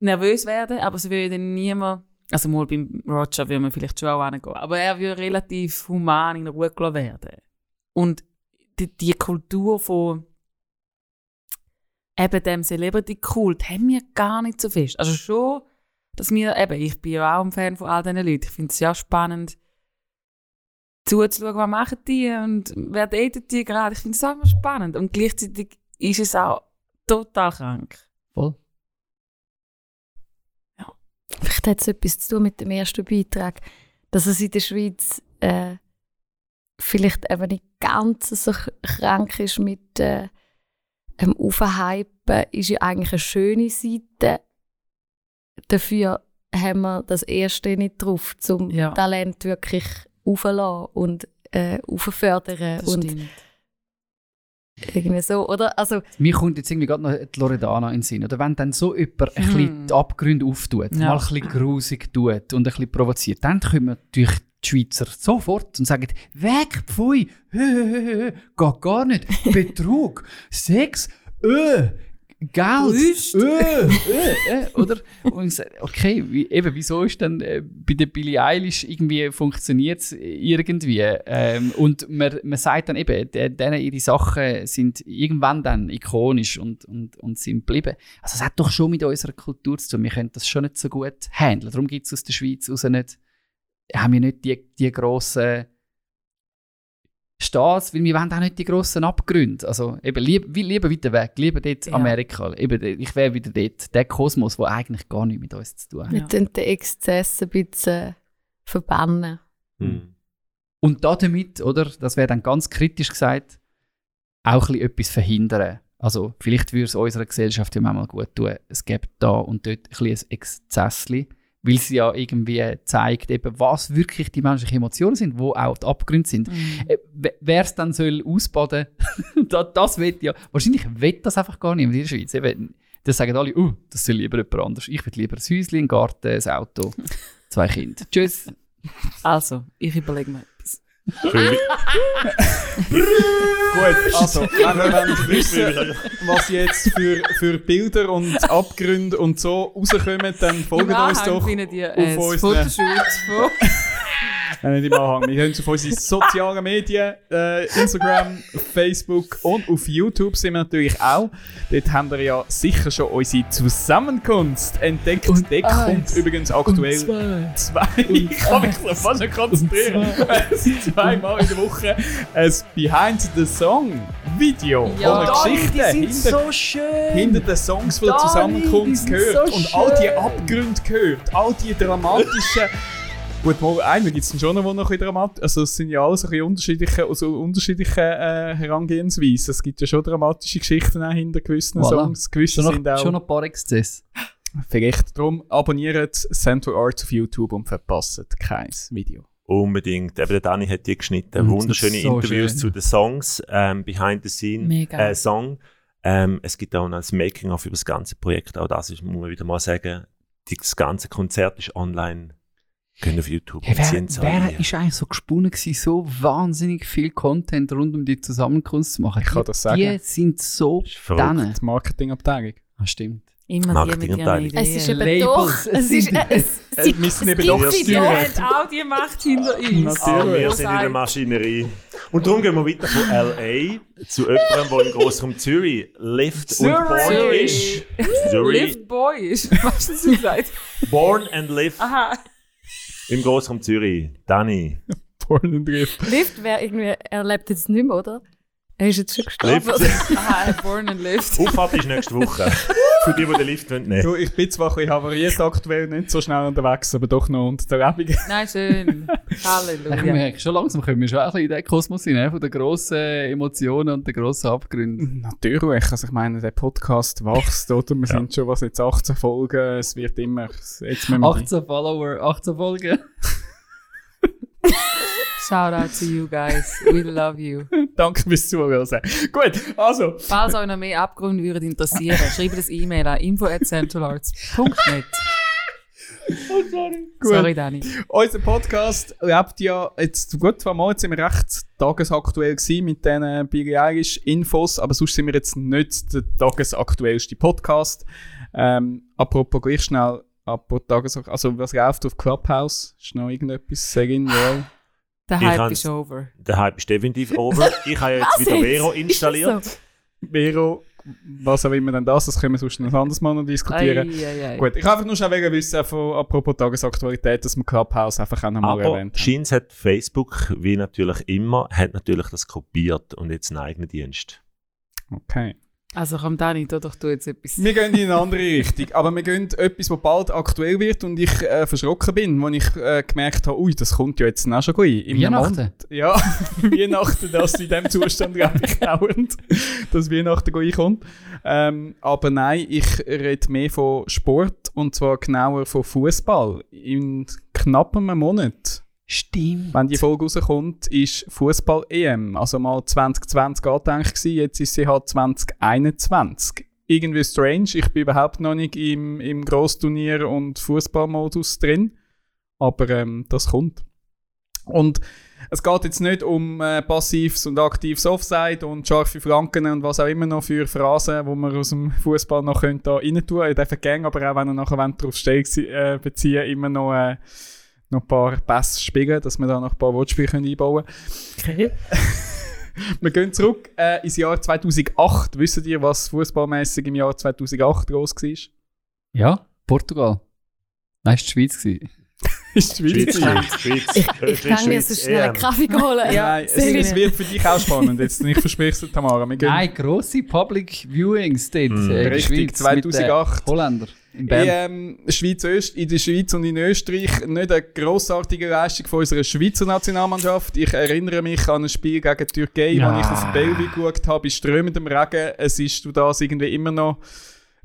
S5: nervös werden, aber es würde dann niemand, also mal beim Roger würde man vielleicht schon auch hingehen, aber er würde relativ human in Ruhe gelassen werden. Und die, die Kultur von eben dem Celebrity-Kult haben wir gar nicht so fest. Also schon, dass wir, eben, ich bin ja auch ein Fan von all diesen Leuten. Ich finde es ja spannend, zuzuschauen, was machen die und wer datet die gerade. Ich finde es auch immer spannend. Und gleichzeitig ist es auch total krank.
S4: Voll.
S6: Vielleicht hat es etwas zu tun mit dem ersten Beitrag, dass es in der Schweiz äh, vielleicht eben nicht ganz so krank ist mit äh, dem Aufhypen, ist ja eigentlich eine schöne Seite. Dafür haben wir das erste nicht drauf, zum
S5: Ja.
S6: Talent wirklich aufzulassen und äh, auffördern.
S5: Das
S6: Und
S5: stimmt.
S6: Irgendwie so, oder? Also,
S4: Mir kommt jetzt irgendwie gerade noch die Loredana in den Sinn. Oder wenn dann so jemand ein bisschen die Abgründe auftut,
S5: Ja.
S4: mal ein bisschen grusig tut und ein bisschen provoziert, dann kommen natürlich die Schweizer sofort und sagen, weg, pfui, hö, hö, hö, hö, geht gar nicht, Betrug, Sex, öh, Geld, öh, öh, äh, oder? Und ich sage, okay, wie, eben, wieso ist dann äh, bei der Billie Eilish irgendwie funktioniert es irgendwie? Ähm, und man, man sagt dann eben, de- denen ihre Sachen sind irgendwann dann ikonisch und, und, und sind geblieben. Also es hat doch schon mit unserer Kultur zu tun. Wir können das schon nicht so gut handeln. Darum gibt es aus der Schweiz raus nicht, haben wir nicht die, die grossen Staats, weil wir wollen auch nicht die grossen Abgründe. Also eben, lieb, wie- lieber weiter weg, lieber dort
S5: Ja.
S4: Amerika. Eben, ich wäre wieder dort, der Kosmos, der eigentlich gar nichts mit uns zu tun hat.
S6: wir tun den Exzess ein bisschen verbannen.
S1: Hm.
S4: Und da damit, oder, das wäre dann ganz kritisch gesagt, auch ein bisschen etwas verhindern. Also vielleicht würde es unserer Gesellschaft ja manchmal gut tun, es gibt da und dort ein bisschen ein Exzessli, weil sie ja irgendwie zeigt, eben, was wirklich die menschlichen Emotionen sind, wo auch die Abgründe sind. Äh, Wer es dann soll ausbaden, da, das wird ja, wahrscheinlich wird das einfach gar niemand in der Schweiz. Eben, das sagen alle, uh, das soll lieber jemand anders. Ich will lieber ein Häuschen, einen Garten, ein Auto, zwei Kinder. Tschüss.
S5: Also, ich überlege mir
S2: Gut, also, wenn wir wollen wissen, was jetzt für, für Bilder und Abgründe und so rauskommen, dann folgt uns doch auf unseren-
S5: Fotoshoot von...
S2: Äh, nicht im Anhang. Wir gehen auf unsere sozialen Medien, äh, Instagram, Facebook und auf YouTube sind wir natürlich auch. Dort haben wir ja sicher schon unsere Zusammenkunft entdeckt. Und dort kommt übrigens aktuell zwei. ich kann mich so fast nicht konzentrieren. Es sind zweimal in der Woche ein Behind the Song Video,
S5: Ja.
S2: wo man Geschichten hinter,
S4: schön.
S2: hinter den Songs von der
S4: Dani,
S2: Zusammenkunft
S4: sind
S2: gehört
S4: so
S2: und all die. Abgründe gehört, all die dramatischen. Gut, mal einen gibt es schon noch, wo noch ein dramatisch Also, es sind ja alles ein bisschen unterschiedliche, also unterschiedliche äh, Herangehensweisen. Es gibt ja schon dramatische Geschichten auch hinter gewissen
S4: Voilà.
S2: Songs. Gewisse
S4: Schon
S2: sind
S4: noch,
S2: auch.
S4: schon noch ein paar Exzesse.
S2: Vielleicht darum abonniert Central Arts auf YouTube und verpasst kein Video.
S1: Unbedingt. Eben der Dani hat die geschnitten.
S4: Mm,
S1: Wunderschöne
S4: so
S1: Interviews
S4: schön.
S1: zu den Songs, ähm, Behind the Scene
S5: Mega.
S1: äh, Song. Ähm, es gibt auch noch das Making-of über das ganze Projekt. Auch das ist, muss man wieder mal sagen. Das ganze Konzert ist online. Können auf YouTube und
S4: wer, wer ist eigentlich so gesponnen gewesen, so wahnsinnig viel Content rund um die Zusammenkunft zu machen?
S2: Ich kann das sagen.
S4: Die sind so denen.
S2: Die Marketingabteilung.
S4: Ah, stimmt.
S5: Immer die mit ihren
S1: Marketingabteilung.
S6: Es ist eben
S4: Labels,
S6: doch,
S4: es
S6: ist,
S4: sind-
S6: äh, es, sie,
S2: wir sind eben doch
S6: sie
S2: Steuern.
S5: auch die Macht hinter uns.
S1: Ah, wir sind in der Maschinerie. Und darum gehen wir weiter von L.A. zu jemandem, der im Großraum Zürich lebt und born
S5: Zürich.
S1: ist. Zürich.
S5: Lift Boy ist. Was hast du gesagt?
S1: Born and live
S5: Aha.
S1: Im Großraum Zürich. Dani.
S2: Porn and Riff.
S6: Lift wäre irgendwie, er lebt jetzt nicht mehr, oder? Er ist jetzt schon gestorben.
S1: Lift.
S5: Aha, born and lived.
S1: Auffahrt ist nächste Woche. Für die, die den Lift nehmen
S2: Du, ich bin zwar ein bisschen havariert aktuell, nicht so schnell unterwegs, aber doch noch unter der Lebung.
S5: Nein, schön.
S4: Ich
S5: Halleluja.
S4: merke, schon langsam können wir schon ein bisschen in den Kosmos hinein, von den grossen Emotionen und den grossen Abgründen.
S2: Natürlich, also ich meine, der Podcast wächst, oder? Wir
S1: Ja.
S2: sind schon, was jetzt 18 Folgen, es wird immer, jetzt müssen wir die-
S4: 18 Follower, 18 Folgen.
S5: Shout out to you guys. We love you.
S2: Danke fürs Zuhören. Gut, also,
S5: Falls euch noch mehr Abgründe würden interessieren, schreibt das E-Mail an info@centralarts.net.
S2: gut.
S5: Sorry, Dani.
S2: Unser Podcast lebt ja jetzt, gut, zwar mal jetzt sind wir recht tagesaktuell gewesen mit diesen Billie Eilish Infos, aber sonst sind wir jetzt nicht der tagesaktuellste Podcast. Ähm, apropos gleich schnell, apropos tagesaktuell, also was läuft auf Clubhouse? Ist noch irgendetwas? Sag ihn, ja.
S5: Der Hype ist over.
S1: Der Hype ist definitiv over. Ich habe jetzt wieder Vero installiert.
S2: Vero, was auch immer denn das, das können wir sonst noch ein anderes Mal noch diskutieren.
S5: Ei, ei, ei.
S2: Gut, ich einfach nur schnell wegen wissen, von, apropos Tagesaktualität, dass wir Clubhouse einfach auch nochmal erwähnt haben.
S1: Scheins hat Facebook, wie natürlich immer, hat natürlich das kopiert und jetzt einen eigenen Dienst.
S2: Okay.
S5: Also komm, Dani, tu doch du jetzt etwas.
S2: Wir gehen in eine andere Richtung, aber wir gehen etwas, was bald aktuell wird und ich äh, verschrocken bin, als ich äh, gemerkt habe, ui, das kommt ja jetzt auch schon gut. Im
S4: Weihnachten?
S2: Ja, Weihnachten, dass in dem Zustand glaube ich dauernd, dass Weihnachten reinkommt. Ähm, aber nein, ich rede mehr von Sport und zwar genauer von Fußball. In knapp einem Monat
S4: Stimmt.
S2: Wenn die Folge rauskommt, ist Fußball-EM. Also mal 2020 angedenkt gewesen, jetzt ist sie halt 2021. Irgendwie strange, ich bin überhaupt noch nicht im, im Grossturnier- und Fußballmodus drin. Aber ähm, das kommt. Und es geht jetzt nicht um äh, passives und aktives Offside und scharfe Flanken und was auch immer noch für Phrasen, wo man aus dem Fußball noch könnte da rein tun. Ihr dürft gerne, aber auch wenn ihr nachher darauf Stellung äh, beziehen, immer noch, äh, noch ein paar Pässe spielen, dass wir da noch ein paar Wortspiele können einbauen
S5: Okay.
S2: Wir gehen zurück äh, ins Jahr 2008. Wisst ihr, was fußballmäßig im Jahr 2008 los war?
S4: Ja, Portugal. Nein, es war die Schweiz. gewesen.
S1: Schweiz,
S2: gewesen?
S1: Schweiz, Schweiz.
S6: Ich, ich kann mir so schnell einen Kaffee holen. Ja,
S2: Nein, es, es wird für dich auch spannend. Jetzt, ich verspreche es dir, Tamara. Wir gehen
S4: Nein, grosse Public Viewings dort.
S1: Mm.
S4: äh,
S2: Richtig,
S4: Schweiz mit den
S2: 2008.
S4: Holländer in Bern.
S2: Ähm, Schweiz, Öst, in der Schweiz und in Österreich nicht eine grossartige Leistung von unserer Schweizer Nationalmannschaft. Ich erinnere mich an ein Spiel gegen die Türkei,
S4: Ja.
S2: wo ich auf Bellevue geschaut habe, in strömendem Regen. Es ist du das irgendwie immer noch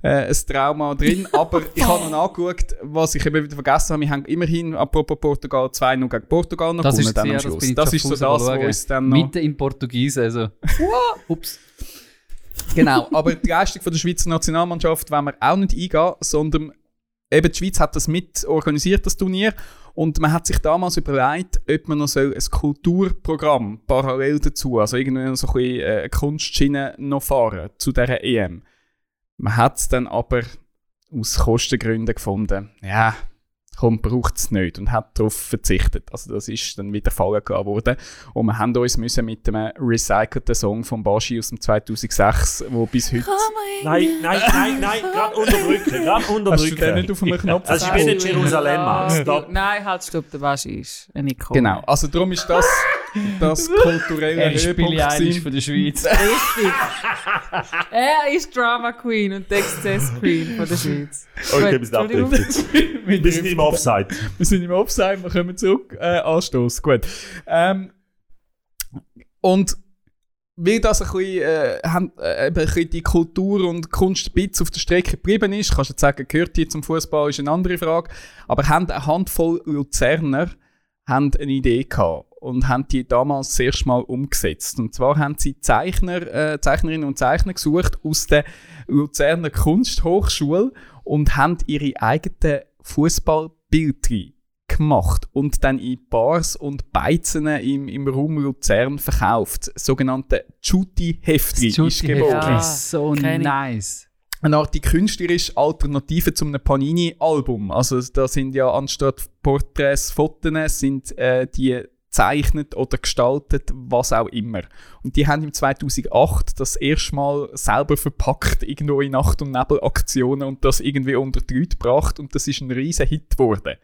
S2: äh, ein Trauma drin. Aber ich habe noch nachgeschaut, was ich eben wieder vergessen habe. Wir haben immerhin, apropos Portugal, 2-0 gegen Portugal noch
S4: Das
S2: gewonnen
S4: ist sehr,
S2: am
S4: das
S2: Schluss.
S4: ich
S2: Das ist so das, was
S4: schauen.
S2: uns dann noch...
S4: Mitten im Portugiesen, also. Ups.
S2: Genau, aber die Leistung von der Schweizer Nationalmannschaft wollen wir auch nicht eingehen, sondern eben die Schweiz hat das mit organisiert, das Turnier. Und man hat sich damals überlegt, ob man noch so ein Kulturprogramm parallel dazu, also irgendwie noch so ein bisschen äh, Kunstschiene noch fahren zu dieser EM. Man hat es dann aber aus Kostengründen gefunden, ja, komm, braucht es nicht und hat darauf verzichtet. Also das ist dann wieder fallen gelassen worden. Und wir haben uns müssen mit einem recycelten Song von Baschi aus dem 2006, wo bis heute...
S1: Nein, nein, nein, nein, gerade unterdrücken, gerade
S2: Hast du den nicht auf einem Knopf
S1: Das ist wie nicht Jerusalem, Mann. Stop.
S5: Nein, halt, stopp, der Waschi ist eine Ikone.
S2: Genau, also darum ist das das kulturelle
S4: Er ist
S2: Höhepunkt
S4: Eilish
S2: gewesen.
S4: von der Schweiz.
S5: Richtig. er ist Drama Queen und Exzess Queen von der Schweiz.
S1: Okay,
S5: Gut,
S1: bis dann.
S5: Entschuldigung.
S1: Wir sind im Offside.
S2: Wir sind im Offside, wir kommen zurück. Äh, Anstoß, gut. Ähm, und weil das ein bisschen, äh, haben, äh, ein bisschen die Kultur und Kunst ein bisschen auf der Strecke geblieben ist, kannst du jetzt sagen, gehört die zum Fußball, ist eine andere Frage, aber haben eine Handvoll Luzerner haben eine Idee gehabt und haben die damals das erste Mal umgesetzt. Und zwar haben sie Zeichner, äh, Zeichnerinnen und Zeichner gesucht aus der Luzerner Kunsthochschule und haben ihre eigenen Fußballbilder gemacht und dann in Bars und Beizen im, im Raum Luzern verkauft. Das sogenannte Juti-Heftli ist
S4: Juti
S2: geboren.
S5: Ja.
S4: ist so nice.
S2: Eine Art die künstlerische Alternative zum Panini-Album. Also da sind ja anstatt Porträts, Fotos, sind äh, die gezeichnet oder gestaltet, was auch immer. Und die haben im 2008 das erste Mal selber verpackt, irgendwo in Nacht- und Nebel-Aktionen und das irgendwie unter die Leute gebracht und das ist ein riesen Hit geworden.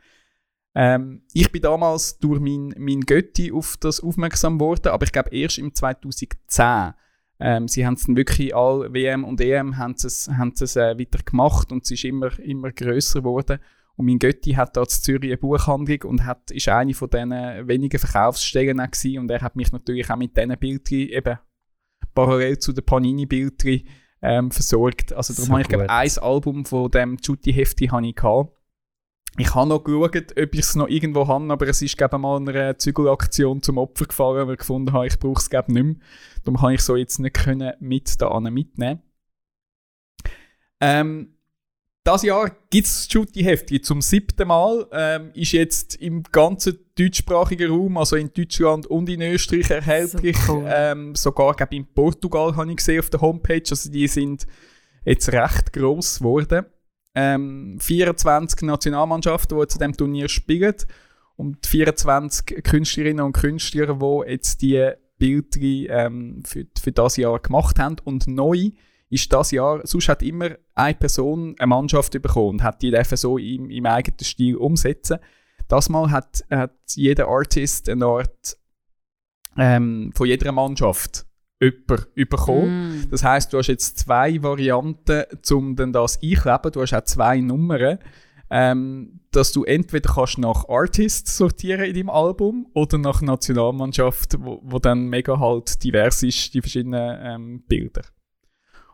S2: Ähm, ich bin damals durch mein, mein Götti auf das aufmerksam geworden, aber ich glaube erst im 2010. Ähm, sie haben es dann wirklich all WM und EM haben es, haben es äh, wieder gemacht und es ist immer, immer grösser geworden. Und mein Götti hat da in Zürich eine Buchhandlung und hat, ist eine von diesen wenigen Verkaufsstellen auch gewesen. und er hat mich natürlich auch mit diesen Bildern eben parallel zu den Panini-Bildern ähm, versorgt. Also darum
S4: So
S2: habe ich glaube ein Album von dem Jutti-Hefti habe ich gehabt. Ich habe noch geschaut, ob ich es noch irgendwo habe, aber es ist glaube mal einer Zügelaktion zum Opfer gefallen, weil ich gefunden habe, ich brauche es glaube nicht mehr. Darum kann ich so jetzt nicht können mit da mitnehmen. Ähm, das Jahr gibt es das Shooty-Heftchen zum siebten Mal. Ähm, ist jetzt im ganzen deutschsprachigen Raum, also in Deutschland und in Österreich erhältlich.
S5: So cool.
S2: ähm, sogar glaub, in Portugal habe ich gesehen auf der Homepage. Also die sind jetzt recht gross geworden. Ähm, 24 Nationalmannschaften, die zu dem Turnier spielen. Und 24 Künstlerinnen und Künstler, die jetzt die Bilder ähm, für, für das Jahr gemacht haben. Und neu ist das Jahr, sonst hat immer eine Person eine Mannschaft bekommen und hat die dürfen so im, im eigenen Stil umsetzen. Das Mal hat, hat jeder Artist eine Art ähm, von jeder Mannschaft jemand bekommen.
S5: Mm.
S2: Das heißt, du hast jetzt zwei Varianten, um dann das einkleben. Du hast auch zwei Nummern, ähm, dass du entweder kannst nach Artist sortieren in deinem Album oder nach Nationalmannschaft, wo, wo dann mega halt divers ist, die verschiedenen ähm, Bilder.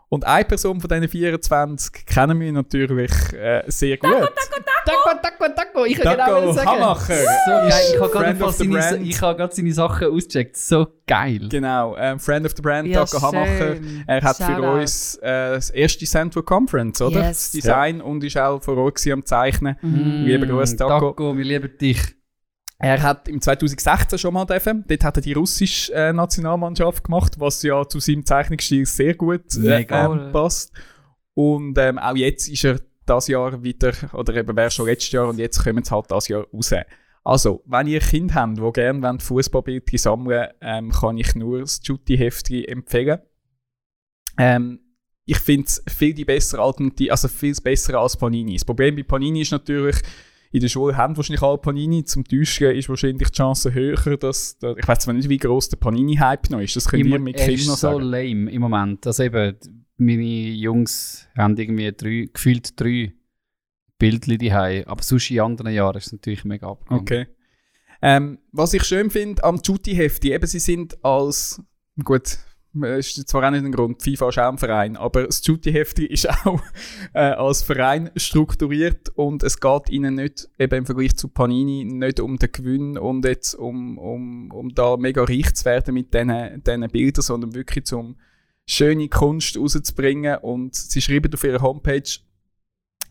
S2: Und eine Person von diesen 24 kennen wir natürlich äh, sehr gut.
S4: Taco, taco, taco, Taco, ich kann
S2: Taco
S4: genau sagen.
S2: Hamacher.
S4: So geil. Ich habe gerade seine,
S2: brand.
S4: ich habe gerade seine Sachen ausgecheckt. So geil.
S2: Genau, ähm, Friend of the Brand,
S6: Ja,
S2: Taco Hamacher. Er hat für
S6: Shoutout.
S2: uns äh, das erste Central Conference, oder?
S6: Yes.
S2: Das Design und ist auch vor Ort am Zeichnen. Lieber Gruß, Taco.
S4: Mm, Taco, wir lieben dich.
S2: Er hat im 2016 schon mal dürfen. Dort hat er die russische äh, Nationalmannschaft gemacht, was ja zu seinem Zeichnungsstil sehr gut äh, ähm, passt. Und ähm, auch jetzt ist er das Jahr wieder, oder eben wäre schon letztes Jahr und jetzt kommen sie halt das Jahr raus. Also, wenn ihr Kinder habt, die gerne Fußballbilder sammeln ähm, kann ich nur das Jutti-Heftchen empfehlen. Ähm, ich finde es viel die bessere Alternative, also viel besser als Panini. Das Problem bei Panini ist natürlich, in der Schule haben wahrscheinlich alle Panini. Zum Täuschen ist wahrscheinlich die Chance höher, dass, da, ich weiß zwar nicht, wie groß der Panini-Hype noch ist, das könnt ihr
S4: Im-
S2: mit
S4: er
S2: Kindern
S4: ist
S2: noch
S4: so
S2: sagen.
S4: lame im Moment. Also eben, meine Jungs haben irgendwie drei, gefühlt drei Bildchen daheim. Aber sonst in anderen Jahren ist es natürlich mega abgegangen.
S2: Okay. Ähm, was ich schön finde am Jutti-Hefti, eben sie sind als, gut, ist zwar auch nicht ein Grund, FIFA ist auch ein Verein, aber das Jutti-Hefti ist auch äh, als Verein strukturiert und es geht ihnen nicht, eben im Vergleich zu Panini, nicht um den Gewinn und jetzt um, um, um da mega reich zu werden mit diesen diesen Bildern, sondern wirklich um schöne Kunst rauszubringen und sie schreiben auf ihrer Homepage,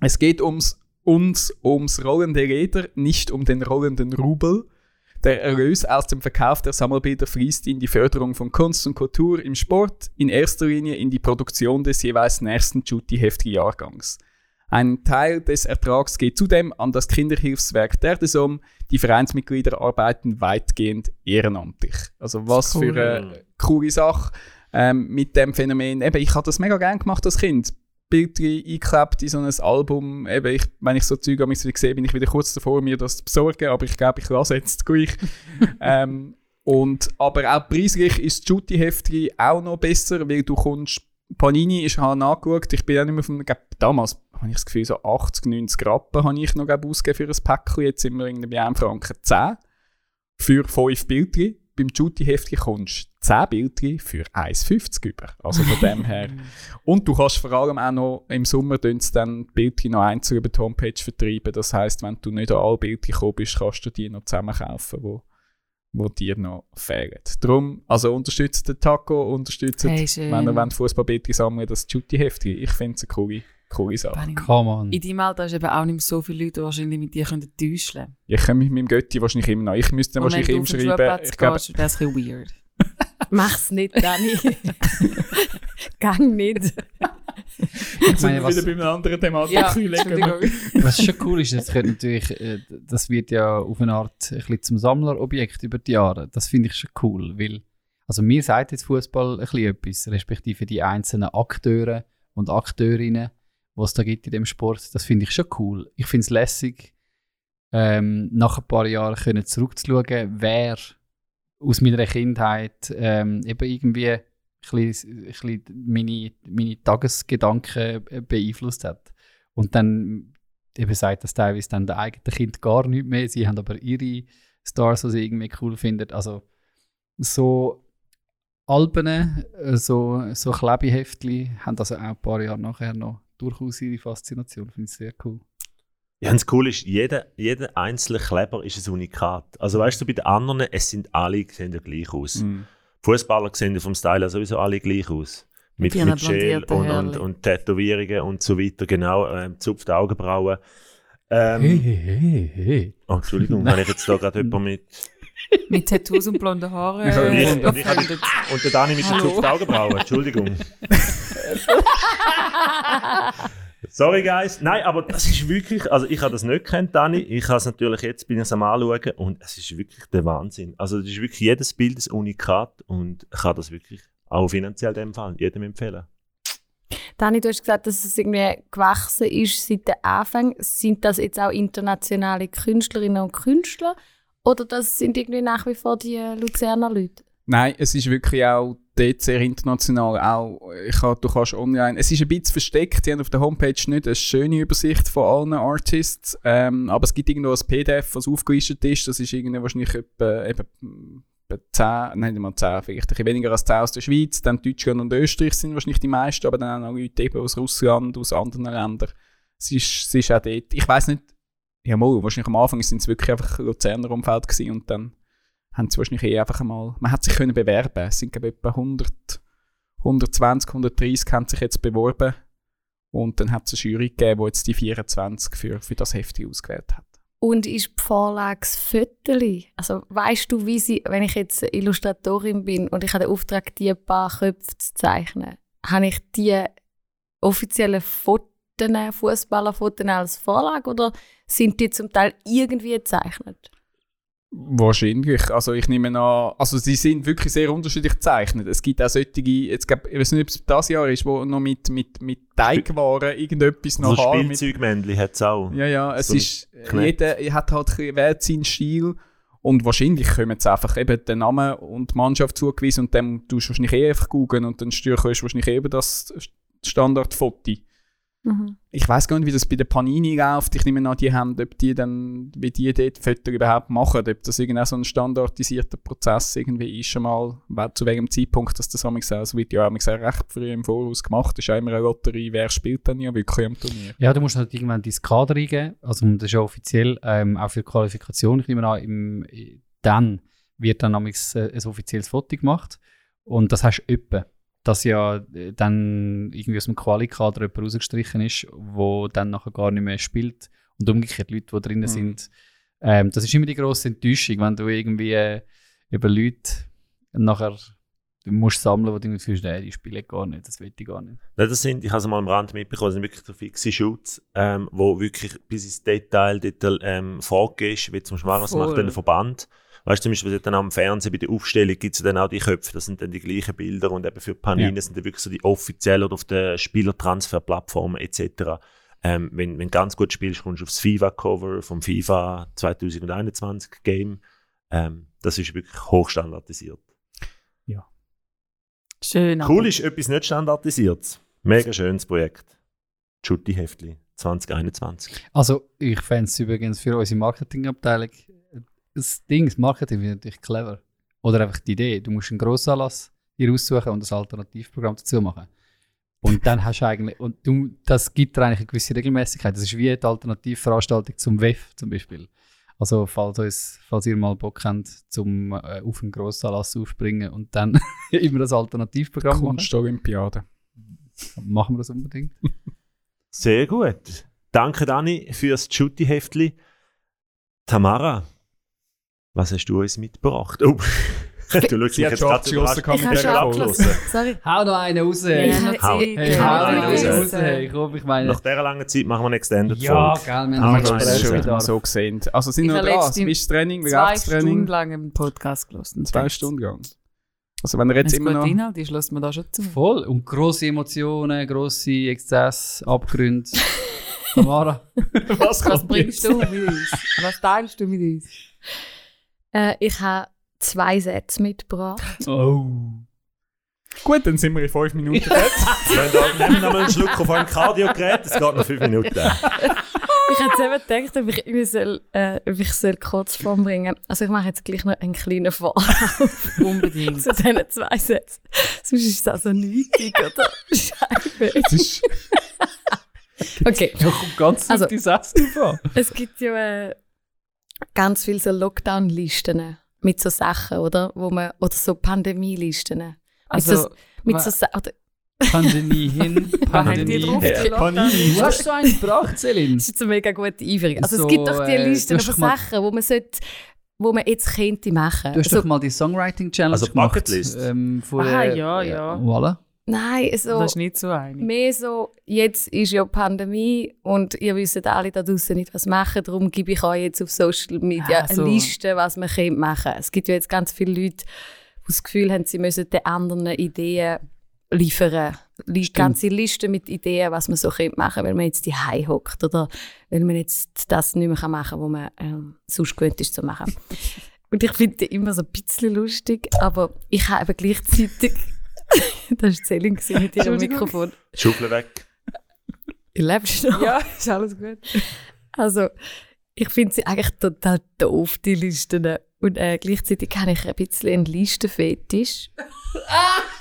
S2: es geht ums, uns ums rollende Leder, nicht um den rollenden Rubel. Der Erlös aus dem Verkauf der Sammelbilder fließt in die Förderung von Kunst und Kultur im Sport, in erster Linie in die Produktion des jeweils nächsten Jutti-Hefti-Jahrgangs. Ein Teil des Ertrags geht zudem an das Kinderhilfswerk der DESOM. Die Vereinsmitglieder arbeiten weitgehend ehrenamtlich. Also was
S5: Cool.
S2: für eine coole Sache ähm, mit dem Phänomen. Eben, ich habe das mega gern gemacht als Kind. Bilder eingeklebt in so ein Album. Eben, ich, wenn ich so Zeug an mich sehe, bin ich wieder kurz davor, mir das zu besorgen, aber ich glaube, ich lasse jetzt gleich. ähm, und, aber auch preislich ist das Jutti-Heftchen auch noch besser, weil du kommst, Panini ist halt nachgeschaut, ich bin auch nicht mehr von, glaub, damals habe ich das Gefühl, so 80, 90 Rappen habe ich noch glaub, ausgegeben für ein Päckchen, jetzt sind wir irgendwie bei 1 Franken 10 für 5 Bildchen. Beim Jutti-Heftchen kommst du 10 Bildchen für 1,50 über. Also von dem her. Und du kannst vor allem auch noch im Sommer dann Bildchen noch einzeln über die Homepage vertreiben. Das heisst, wenn du nicht an alle Bildchen gekommen bist, kannst du die noch zusammen kaufen, wo, wo dir noch fehlen. Darum, also unterstützt den Taco, unterstützt,
S5: Hey,
S2: wenn ihr Fußballbildchen sammeln das Jutti-Heftchen. Ich finde es eine coole, coole Sache.
S4: Come on.
S5: In deinem Alter ist eben auch nicht mehr so viele Leute, die wahrscheinlich mit dir können täuschen können.
S2: Ich komme mit meinem Götti wahrscheinlich immer noch. Ich müsste dann wahrscheinlich
S5: du
S2: ihm
S5: den
S2: schreiben.
S5: Schulplatz
S2: Ich glaube,
S5: gehst, wäre das ein bisschen weird.
S6: Mach's nicht, Dani. Gang nicht.
S4: Ich meine, was,
S2: wieder bei einer anderen Thematik
S5: Ja,
S4: was schon cool ist, das, könnte natürlich, äh, das wird ja auf eine Art ein bisschen zum Sammlerobjekt über die Jahre. Das finde ich schon cool, weil also mir sagt jetzt Fußball ein bisschen etwas, respektive die einzelnen Akteure und Akteurinnen, was es da gibt in dem Sport. Das finde ich schon cool. Ich finde es lässig, ähm, nach ein paar Jahren können zurückzuschauen, wer aus meiner Kindheit ähm, eben irgendwie ein bisschen, ein bisschen meine, meine Tagesgedanken äh, beeinflusst hat. Und dann eben sagt das teilweise dann der eigene Kind gar nicht mehr. Sie haben aber ihre Stars, die sie irgendwie cool finden. Also so Alben, äh, so, so Klebeheftli haben also auch ein paar Jahre nachher noch durchaus ihre Faszination. Finde ich sehr cool.
S1: Ja, und das Coole ist, jeder, jeder einzelne Kleber ist ein Unikat. Also weißt du, bei den anderen, es sind alle sehen ja gleich aus.
S2: Mhm.
S1: Fußballer sehen ja vom Style her sowieso alle gleich aus. Mit,
S5: Mit
S1: Gel und, und, und Tätowierungen und so weiter, genau, ähm, zupfte Augenbrauen. Ähm,
S4: hey, hey, hey.
S1: Oh, Entschuldigung, habe ich jetzt da gerade jemand mit.
S5: Mit Tattoos und blonden Haaren. Äh,
S1: Ich, und, ich und der Dani mit den zupften Augenbrauen, Entschuldigung. Sorry, guys. Nein, aber das ist wirklich, also ich habe das nicht gekannt, Dani. Ich habe es natürlich jetzt, bin ich es am anschauen und es ist wirklich der Wahnsinn. Also das ist wirklich jedes Bild ein Unikat und ich kann das wirklich auch finanziell in dem Fall jedem empfehlen.
S6: Dani, du hast gesagt, dass es irgendwie gewachsen ist seit dem Anfang. Sind das jetzt auch internationale Künstlerinnen und Künstler? Oder das sind irgendwie nach wie vor die Luzerner Leute?
S2: Nein, es ist wirklich auch dort sehr international. Auch, ich kann, du kannst online. Es ist ein bisschen versteckt. Die haben auf der Homepage nicht eine schöne Übersicht von allen Artists. Ähm, aber es gibt irgendwo ein PDF, was aufgelistet ist. Das ist irgendwie wahrscheinlich etwa, eben, etwa 10, nein, nicht mal 10, vielleicht ein weniger als 10 aus der Schweiz. Dann Deutschland und Österreich sind wahrscheinlich die meisten, aber dann auch noch Leute eben aus Russland, aus anderen Ländern. Es ist, es ist auch dort. Ich weiß nicht, ja, mal, wahrscheinlich am Anfang sind es wirklich einfach Luzerner Umfeld gewesen und dann haben sie wahrscheinlich eh einfach einmal, man hat sich können bewerben. Es sind, glaube ich, etwa 100, 120, 130 haben sich jetzt beworben. Und dann hat es eine Jury gegeben, die jetzt die 24 für, für das Heft ausgewählt hat.
S6: Und ist die Vorlage das Föteli? Also weißt du, wie sie, wenn ich jetzt Illustratorin bin und ich habe den Auftrag, die paar Köpfe zu zeichnen, habe ich die offiziellen Fotos, Fußballerfotos als Vorlage oder sind die zum Teil irgendwie gezeichnet?
S2: Wahrscheinlich. Also ich nehme an, also sie sind wirklich sehr unterschiedlich gezeichnet. Es gibt auch solche, jetzt glaub, ich weiß nicht, ob es das Jahr ist, wo noch mit, mit, mit Teigwaren irgendetwas noch
S1: So
S2: haben.
S1: Spielzeugmännchen hat es auch.
S2: ja, ja, es
S1: So
S2: ist, jeder hat halt wählt seinen Stil und wahrscheinlich kommen jetzt einfach eben den Namen und die Mannschaft zugewiesen und dann tust du wahrscheinlich eh einfach googeln und dann stürchst du wahrscheinlich eh über das Standardfoto.
S6: Mhm.
S2: Ich weiß gar nicht, wie das bei der Panini läuft. Ich nehme an, die haben, ob die dann, wie die dort Fotos überhaupt machen, ob das irgendwie so ein standardisierter Prozess irgendwie ist schon mal, zu welchem Zeitpunkt dass das amigs auch, es wird ja amigs auch recht früh im Voraus gemacht, ist auch immer eine Lotterie, wer spielt dann ja wirklich am Turnier.
S4: Ja, du musst halt irgendwann dein Kader eingeben. Also das ist ja offiziell ähm, auch für die Qualifikation. Ich nehme an, im, dann wird dann amigs, äh, ein offizielles Foto gemacht. Und das hast du etwa. Dass ja äh, dann irgendwie aus dem Quali-Kader jemand rausgestrichen ist, wo dann nachher gar nicht mehr spielt. Und umgekehrt Leute, die drinnen
S2: Mhm.
S4: sind. Ähm, das ist immer die grosse Enttäuschung, wenn du irgendwie äh, über Leute nachher musst sammeln, wo du irgendwie fühlst, nee, die spielen gar nicht, das will ich gar nicht.
S1: Nein, das sind, ich habe es mal am Rand mitbekommen, das sind wirklich so fixe Shoots, ähm, wo wirklich bis ins Detail dort, ähm, vorgehst, wie zum Beispiel, was macht der Verband? Weißt du, zum Beispiel dann am Fernsehen bei der Aufstellung gibt es dann auch die Köpfe, das sind dann die gleichen Bilder und eben für Panini
S4: Ja.
S1: sind dann wirklich so die offiziellen oder auf den Spielertransferplattformen etc. Ähm, wenn, wenn du ganz gut spielst, kommst du aufs FIFA-Cover vom FIFA 2021 Game. Ähm, das ist wirklich hochstandardisiert.
S5: Schön. aber-
S1: Cool ist etwas nicht standardisiertes. Mega schönes Projekt. Schutti-Heftli 2021.
S4: Also, ich fände es übrigens für unsere Marketingabteilung das Ding, das Marketing finde ich natürlich clever. Oder einfach die Idee, du musst einen Grossanlass dir aussuchen und ein Alternativprogramm dazu machen. Und dann hast du eigentlich, und du, das gibt dir eigentlich eine gewisse Regelmäßigkeit. Das ist wie die Alternativveranstaltung zum WEF zum Beispiel. Also, falls, uns, falls ihr mal Bock habt, zum äh, auf einen Grossanlass aufspringen und dann immer das Alternativprogramm machen,
S2: Kunstolympiade.
S4: machen wir das unbedingt.
S1: Sehr gut. Danke, Dani, fürs Schutti-Heftli. Tamara, was hast du uns mitgebracht? Oh, du schaust mich jetzt
S2: schon
S1: gerade
S2: kann
S6: Ich habe schon
S2: gerne
S6: abgeschlossen. Sorry.
S4: Hau noch einen raus!
S6: Ich habe
S1: Hau.
S6: eh
S4: Hey,
S6: keine
S4: hau einen raus!
S6: was,
S4: Hey, komm, ich meine...
S1: Nach dieser langen Zeit machen wir eine Extended
S4: Ja, gell, wir haben
S1: das
S4: noch
S2: man
S4: Bedarf.
S2: so gesehen. Also sind wir dran? Wie ist das Training? Wie
S5: Zwei
S2: läuft das Training?
S5: Stunden lang einen Podcast gelesen.
S2: Zwei Stunden lang. Also wenn er jetzt immer noch...
S5: Inhalt ist, lässt man da schon zu.
S4: Voll. Und grosse Emotionen, grosse Exzesse, Abgründe. Tamara.
S2: Was
S5: Was bringst du mit uns? Was teilst du mit uns?
S6: Äh, ich habe zwei Sätze mitgebracht.
S4: Oh.
S2: Gut, dann sind wir in fünf Minuten fertig.
S1: Da- Nehmen wir noch einen Schluck auf ein Kardiogerät, es geht noch fünf Minuten.
S6: Ich hätte jetzt eben gedacht, ob ich, irgendwie soll, äh, ob ich soll Kurzform bringen Also ich mache jetzt gleich noch einen kleinen Vorlauf
S5: Unbedingt.
S6: zu diesen zwei Sätzen. Sonst ist es also nötig, oder? Scheiße.
S2: Es ist...
S6: Okay,
S4: Ja, kommt ganz
S6: Also-
S4: auf die Sätze drauf an.
S6: es gibt ja äh, ganz viele so Lockdown-Listen mit so Sachen, oder? Wo man, oder so Pandemie-Listen.
S5: Also,
S6: so, mit so Sa oder,
S4: Pandemie hin,
S5: die
S4: Pandemie
S5: drauf
S4: her. Du hast so einen gebracht, Celine.
S6: Das ist eine mega gute Einführung. Also
S4: So,
S6: es gibt doch die
S4: äh,
S6: Listen von Sachen, wo man, sollte, wo man jetzt könnte machen.
S4: Du hast
S6: Also,
S4: doch mal die Songwriting-Challenge
S1: Also
S4: gemacht.
S1: Bucketlist.
S4: Ähm,
S5: Aha,
S4: der-
S5: ja, ja.
S4: Voilà.
S6: Nein, so,
S5: das ist nicht so einig.
S6: mehr so, jetzt ist ja Pandemie und ihr wisst alle da draußen nicht, was machen. Darum gebe ich euch jetzt auf Social Media
S5: Ah, so.
S6: eine Liste, was man könnte machen Es gibt ja jetzt ganz viele Leute, die das Gefühl haben, sie müssen den anderen Ideen liefern. Li ganze Liste mit Ideen, was man so könnte machen weil man jetzt die hockt oder weil man jetzt das nicht mehr machen kann, was man ähm, sonst gewöhnt ist zu machen. Und ich finde die immer so ein bisschen lustig, aber ich habe gleichzeitig... das war Celine mit ihrem. Mikrofon.
S1: Schublade weg.
S6: Ihr lebt noch.
S5: Ja, ist alles gut.
S6: Also, ich finde sie eigentlich total doof, die Listen. Und äh, gleichzeitig habe ich ein bisschen einen Listenfetisch.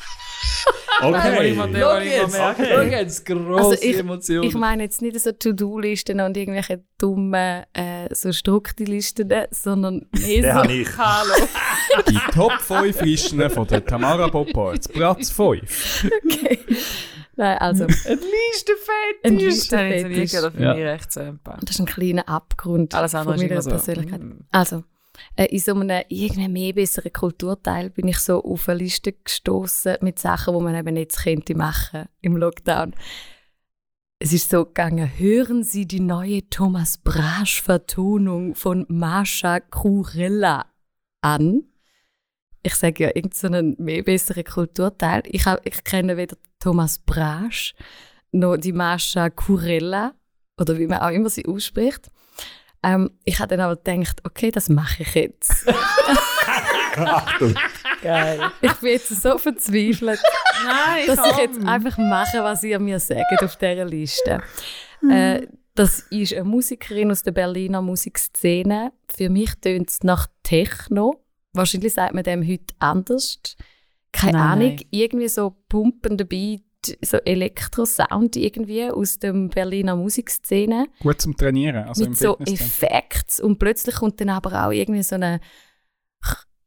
S1: Okay.
S4: Schau jetzt, schau jetzt, grosse
S6: Also ich-
S4: Emotionen.
S6: Ich meine jetzt nicht so To-Do-Listen und irgendwelche dummen äh, so Strukti-Listen, sondern mehr
S1: Den
S6: so...
S1: habe ich.
S6: Hallo.
S2: Die Top 5 Listen von der Tamara Boppard. Platz 5.
S6: Okay. Nein, also...
S4: Ein
S6: Ein
S5: Das jetzt nie
S6: Listenfetisch.
S5: für
S4: Ja.
S6: Das ist ein kleiner Abgrund
S5: Alles andere
S6: von
S5: ist
S6: meiner
S5: immer so.
S6: Persönlichkeit.
S5: mm.
S6: Also, äh, in so einem irgendwie mehr besseren Kulturteil bin ich so auf eine Liste gestoßen mit Sachen, die man eben jetzt könnte machen im Lockdown. Es ist so gegangen, hören Sie die neue Thomas Brasch-Vertonung von Mascha Kurella an. Ich sage ja, irgendeinen so mehr besseren Kulturteil. Ich, hab, ich kenne weder Thomas Brasch noch die Mascha Kurella oder wie man auch immer sie ausspricht. Ähm, ich habe dann aber gedacht, okay, das mache ich jetzt.
S1: Achtung.
S6: Geil. Ich bin jetzt so verzweifelt,
S5: Nein,
S6: dass ich jetzt einfach mache, was ihr mir sagt auf dieser Liste. Äh, das ist eine Musikerin aus der Berliner Musikszene. Für mich tönt es nach Techno. Wahrscheinlich sagt man dem heute anders. Keine
S5: Nein,
S6: Ahnung.
S5: nein.
S6: Irgendwie so pumpender Beat, so Elektro-Sound irgendwie aus der Berliner Musikszene.
S2: Gut zum Trainieren. Also
S6: mit so. Effekten und plötzlich kommt dann aber auch irgendwie so eine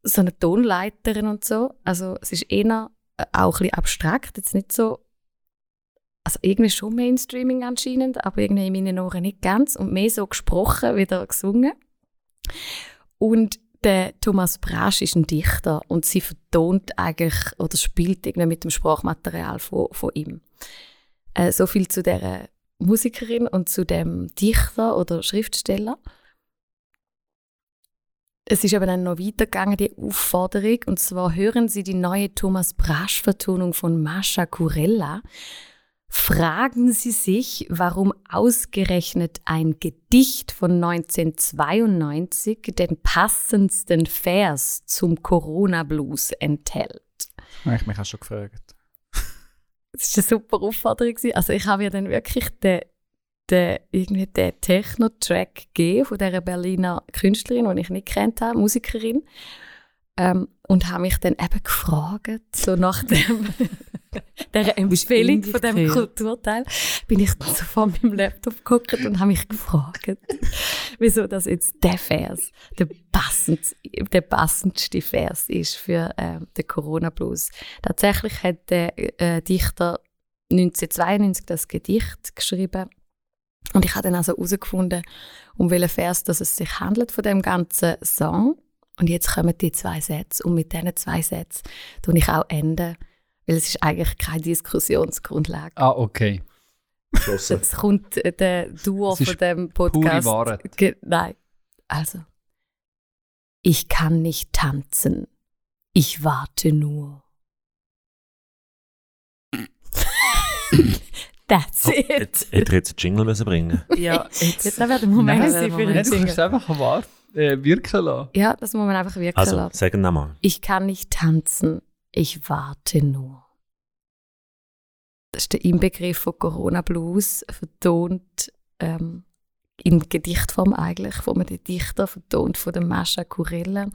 S6: so eine Tonleiterin und so. Also es ist eher auch ein bisschen abstrakt, jetzt nicht so also irgendwie schon Mainstreaming anscheinend, aber irgendwie in meinen Ohren nicht ganz und mehr so gesprochen, wieder gesungen. Und der Thomas Brasch ist ein Dichter und sie vertont eigentlich oder spielt irgendwie mit dem Sprachmaterial von, von ihm. Äh, so viel zu der Musikerin und zu dem Dichter oder Schriftsteller. Es ist aber dann noch weitergegangen, die Aufforderung, und zwar hören Sie die neue Thomas Brasch-Vertonung von Mascha Kurella. Fragen Sie sich, warum ausgerechnet ein Gedicht von 1992 den passendsten Vers zum Corona-Blues enthält.
S2: Habe ich mich auch schon gefragt.
S6: Das war eine super Aufforderung. Also ich habe ja dann wirklich den, den, irgendwie den Techno-Track gegeben von dieser Berliner Künstlerin, die ich nicht kennt habe, Musikerin. Ähm, und habe mich dann eben gefragt, so nach dem, dieser Empfehlung von dem. Kulturteil, bin ich so vor meinem Laptop geguckt und habe mich gefragt, wieso das jetzt der Vers der, passend, der passendste Vers ist für ähm, den Corona-Blues. Tatsächlich hat der äh, Dichter 1992 das Gedicht geschrieben und ich habe dann also herausgefunden, um welchen Vers dass es sich handelt von dem ganzen Song. Und jetzt kommen die zwei Sätze und mit diesen zwei Sätzen tue ich auch enden, weil es ist eigentlich keine Diskussionsgrundlage.
S4: Ah, okay.
S6: Jetzt kommt äh, der Duo von dem Podcast.
S4: Wahrheit.
S6: Ge Nein. Also. Ich kann nicht tanzen. Ich warte nur. That's it.
S1: Jetzt hätte ich jetzt einen Jingle müssen bringen
S5: Ja,
S6: Jetzt
S5: jetzt.
S6: wäre der Moment
S5: Nein,
S6: für
S5: Moment.
S6: den
S4: Nein, du kannst
S6: Jingle.
S4: einfach warten, äh, wirken lassen.
S6: Ja, das muss man einfach wirken
S1: Also,
S6: lassen.
S1: sagen wir mal.
S6: Ich kann nicht tanzen. Ich warte nur. Das ist der Inbegriff von Corona Blues, vertont ähm, in Gedichtform eigentlich, von einem Dichter, vertont von der Mascha Kurella.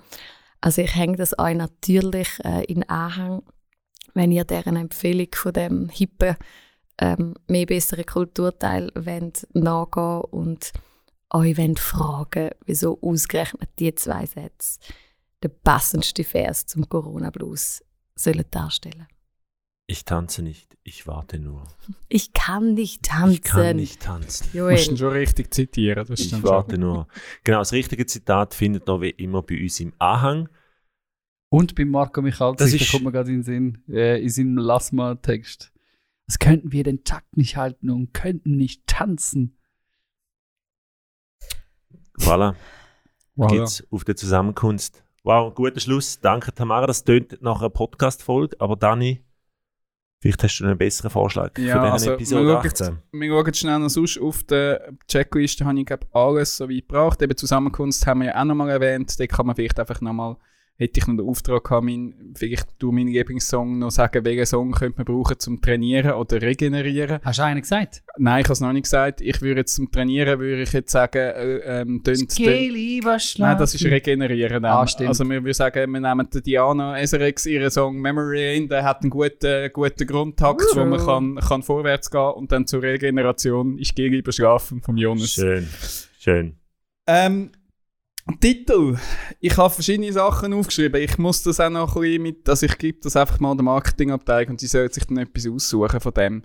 S6: Also ich hänge das euch natürlich äh, in Anhang, wenn ihr deren Empfehlung von dem hippen, ähm, mehr besseren Kulturteil wollt nachgehen und euch wollt fragen, wieso ausgerechnet die zwei Sätze der passendste Vers zum Corona-Blues sollen darstellen.
S1: Ich tanze nicht, ich warte nur.
S6: Ich kann nicht tanzen.
S1: Ich kann nicht tanzen.
S2: Du musst ihn
S6: Joel.
S2: schon richtig zitieren. Das
S1: Ich warte
S2: schon.
S1: nur. Genau, das richtige Zitat findet ihr wie immer bei uns im Anhang.
S4: Und bei Marco Michalzik,
S1: Das
S4: da
S1: ist-
S4: kommt mir gerade in den Sinn, äh, in seinem Lassma-Text. Was könnten wir den Takt nicht halten und könnten nicht tanzen?
S1: Voilà,
S2: Voilà.
S1: gibt's auf der Zusammenkunft. Wow, guter Schluss. Danke, Tamara. Das tönt nach einer Podcast-Folge. Aber Dani, vielleicht hast du einen besseren Vorschlag
S2: Ja,
S1: für diese
S2: also,
S1: Episode
S2: wir schauen
S1: 18.
S2: Wir schauen schnell noch sonst auf der Checkliste, habe ich glaube alles so weit gebracht. Eben Zusammenkunft haben wir ja auch nochmal erwähnt. Da kann man vielleicht einfach nochmal hätte ich noch den Auftrag gehabt, mein, vielleicht du meinen Lieblingssong noch sagen, welchen Song könnte man brauchen zum Trainieren oder regenerieren.
S4: Hast du einen gesagt?
S2: Nein, ich habe es noch nicht gesagt. Ich würde jetzt zum Trainieren, würde ich jetzt sagen, äh, ähm, tönt, Nein, das ist regenerieren.
S4: Ah, stimmt.
S2: Also wir würden sagen, wir nehmen die Diana SRX ihren Song Memory in, der hat einen guten, guten Grundtakt, wo man kann, kann vorwärts gehen und dann zur Regeneration ist Geh lieber schlafen vom Jonas.
S1: Schön. Schön.
S2: Ähm, Titel. Ich habe verschiedene Sachen aufgeschrieben. Ich muss das auch noch ein bisschen mit, dass ich gebe das einfach mal der Marketingabteilung und sie sollen sich dann etwas aussuchen von dem.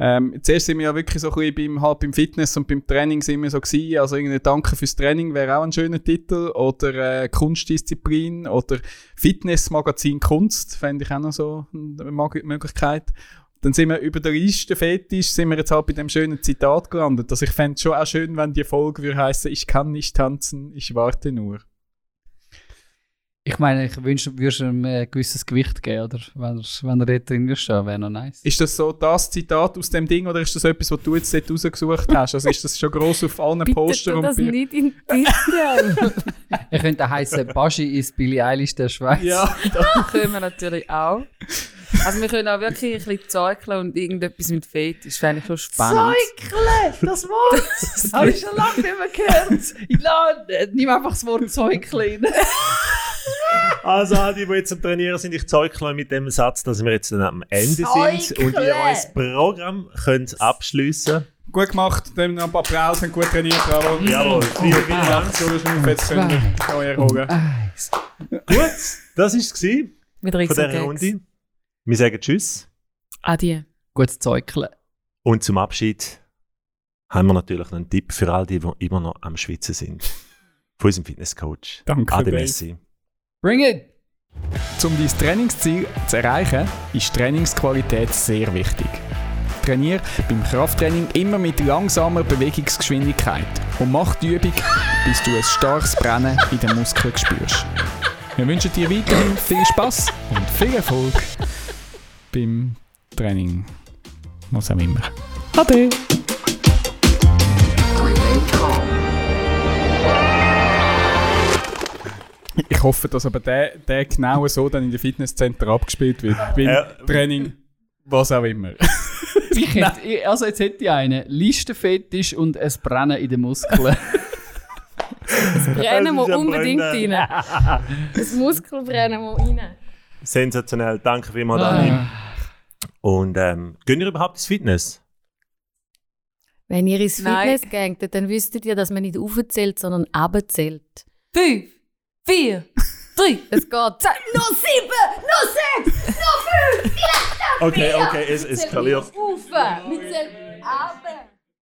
S2: Ähm, zuerst sind wir ja wirklich so ein bisschen beim, halt beim Fitness und beim Training sind wir so gewesen. Also irgendwie Danke fürs Training wäre auch ein schöner Titel. Oder äh, Kunstdisziplin oder Fitnessmagazin Kunst fände ich auch noch so eine Möglichkeit. Dann sind wir über der Liste Fetisch, sind wir jetzt halt bei dem schönen Zitat gelandet. Also ich fände es schon auch schön, wenn die Folge würde heißen, ich kann nicht tanzen, ich warte nur.
S4: Ich meine, ich wünschte, du würdest ihm ein gewisses Gewicht geben, oder? Wenn er, wenn er dort drin stehen wäre noch nice.
S2: Ist das so das Zitat aus dem Ding oder ist das etwas, was du jetzt dort rausgesucht hast? Also ist das schon gross auf allen Postern und
S6: das
S2: Bier-
S6: nicht in den Titel.
S4: Er könnte heißen Baschi ist Billie Eilish der Schweiz.
S2: Ja,
S5: können wir natürlich auch. Also wir können auch wirklich ein bisschen zeugeln und irgendetwas mit Fetisch. Fände ich schon spannend.
S4: Zeugle! Das Wort! Habe ich schon lange nicht mehr gehört. Ich lade, nimm einfach das Wort Zeugle rein.
S1: Also, all die, die jetzt am Trainieren sind, ich euch mit dem Satz, dass wir jetzt dann am Ende sind und ihr euer Programm könnt abschliessen
S2: gut gemacht. Dann noch ein paar Applaus, haben gut trainiert, bravo.
S1: Jawohl, vielen, vielen Dank.
S2: Jetzt können wir erholen.
S4: Eins.
S1: Gut, das war es von dieser Runde. Wir sagen Tschüss.
S5: Adieu.
S4: Gutes Zeugle.
S1: Und zum Abschied haben wir natürlich noch einen Tipp für all die, die immer noch am Schwitzen sind. Von unserem Fitnesscoach.
S2: Danke,
S1: Ade. Messi.
S4: Bring it!
S7: Um dein Trainingsziel zu erreichen, ist Trainingsqualität sehr wichtig. Trainier beim Krafttraining immer mit langsamer Bewegungsgeschwindigkeit und mach die Übung, bis du ein starkes Brennen in den Muskeln spürst. Wir wünschen dir weiterhin viel Spaß und viel Erfolg beim Training. Was auch immer. Ade!
S2: Ich hoffe, dass aber der, der genau so dann in den Fitnesscenter abgespielt wird. Beim
S1: Ja.
S2: Training, was auch immer.
S4: Ich hätte, also jetzt hätte ich einen. Listenfetisch und ein Brennen in den Muskeln.
S6: Brennen
S1: Das
S6: wir
S1: ja
S6: unbedingt
S1: Brennen.
S6: rein. Das Muskelbrennen wir rein.
S1: Sensationell. Danke vielmals, Dani.
S4: Ah.
S1: Und ähm, gehen ihr überhaupt ins Fitness?
S6: Wenn ihr ins
S5: Nein.
S6: Fitness geht, dann wüsstet ihr, dass man nicht aufzählt, sondern abzählt.
S5: Fünf, vier, drei.
S6: Es geht. Noch sieben, noch sechs, noch fünf,
S1: Okay, okay, es eskaliert.
S6: auf. Wir zählen ab.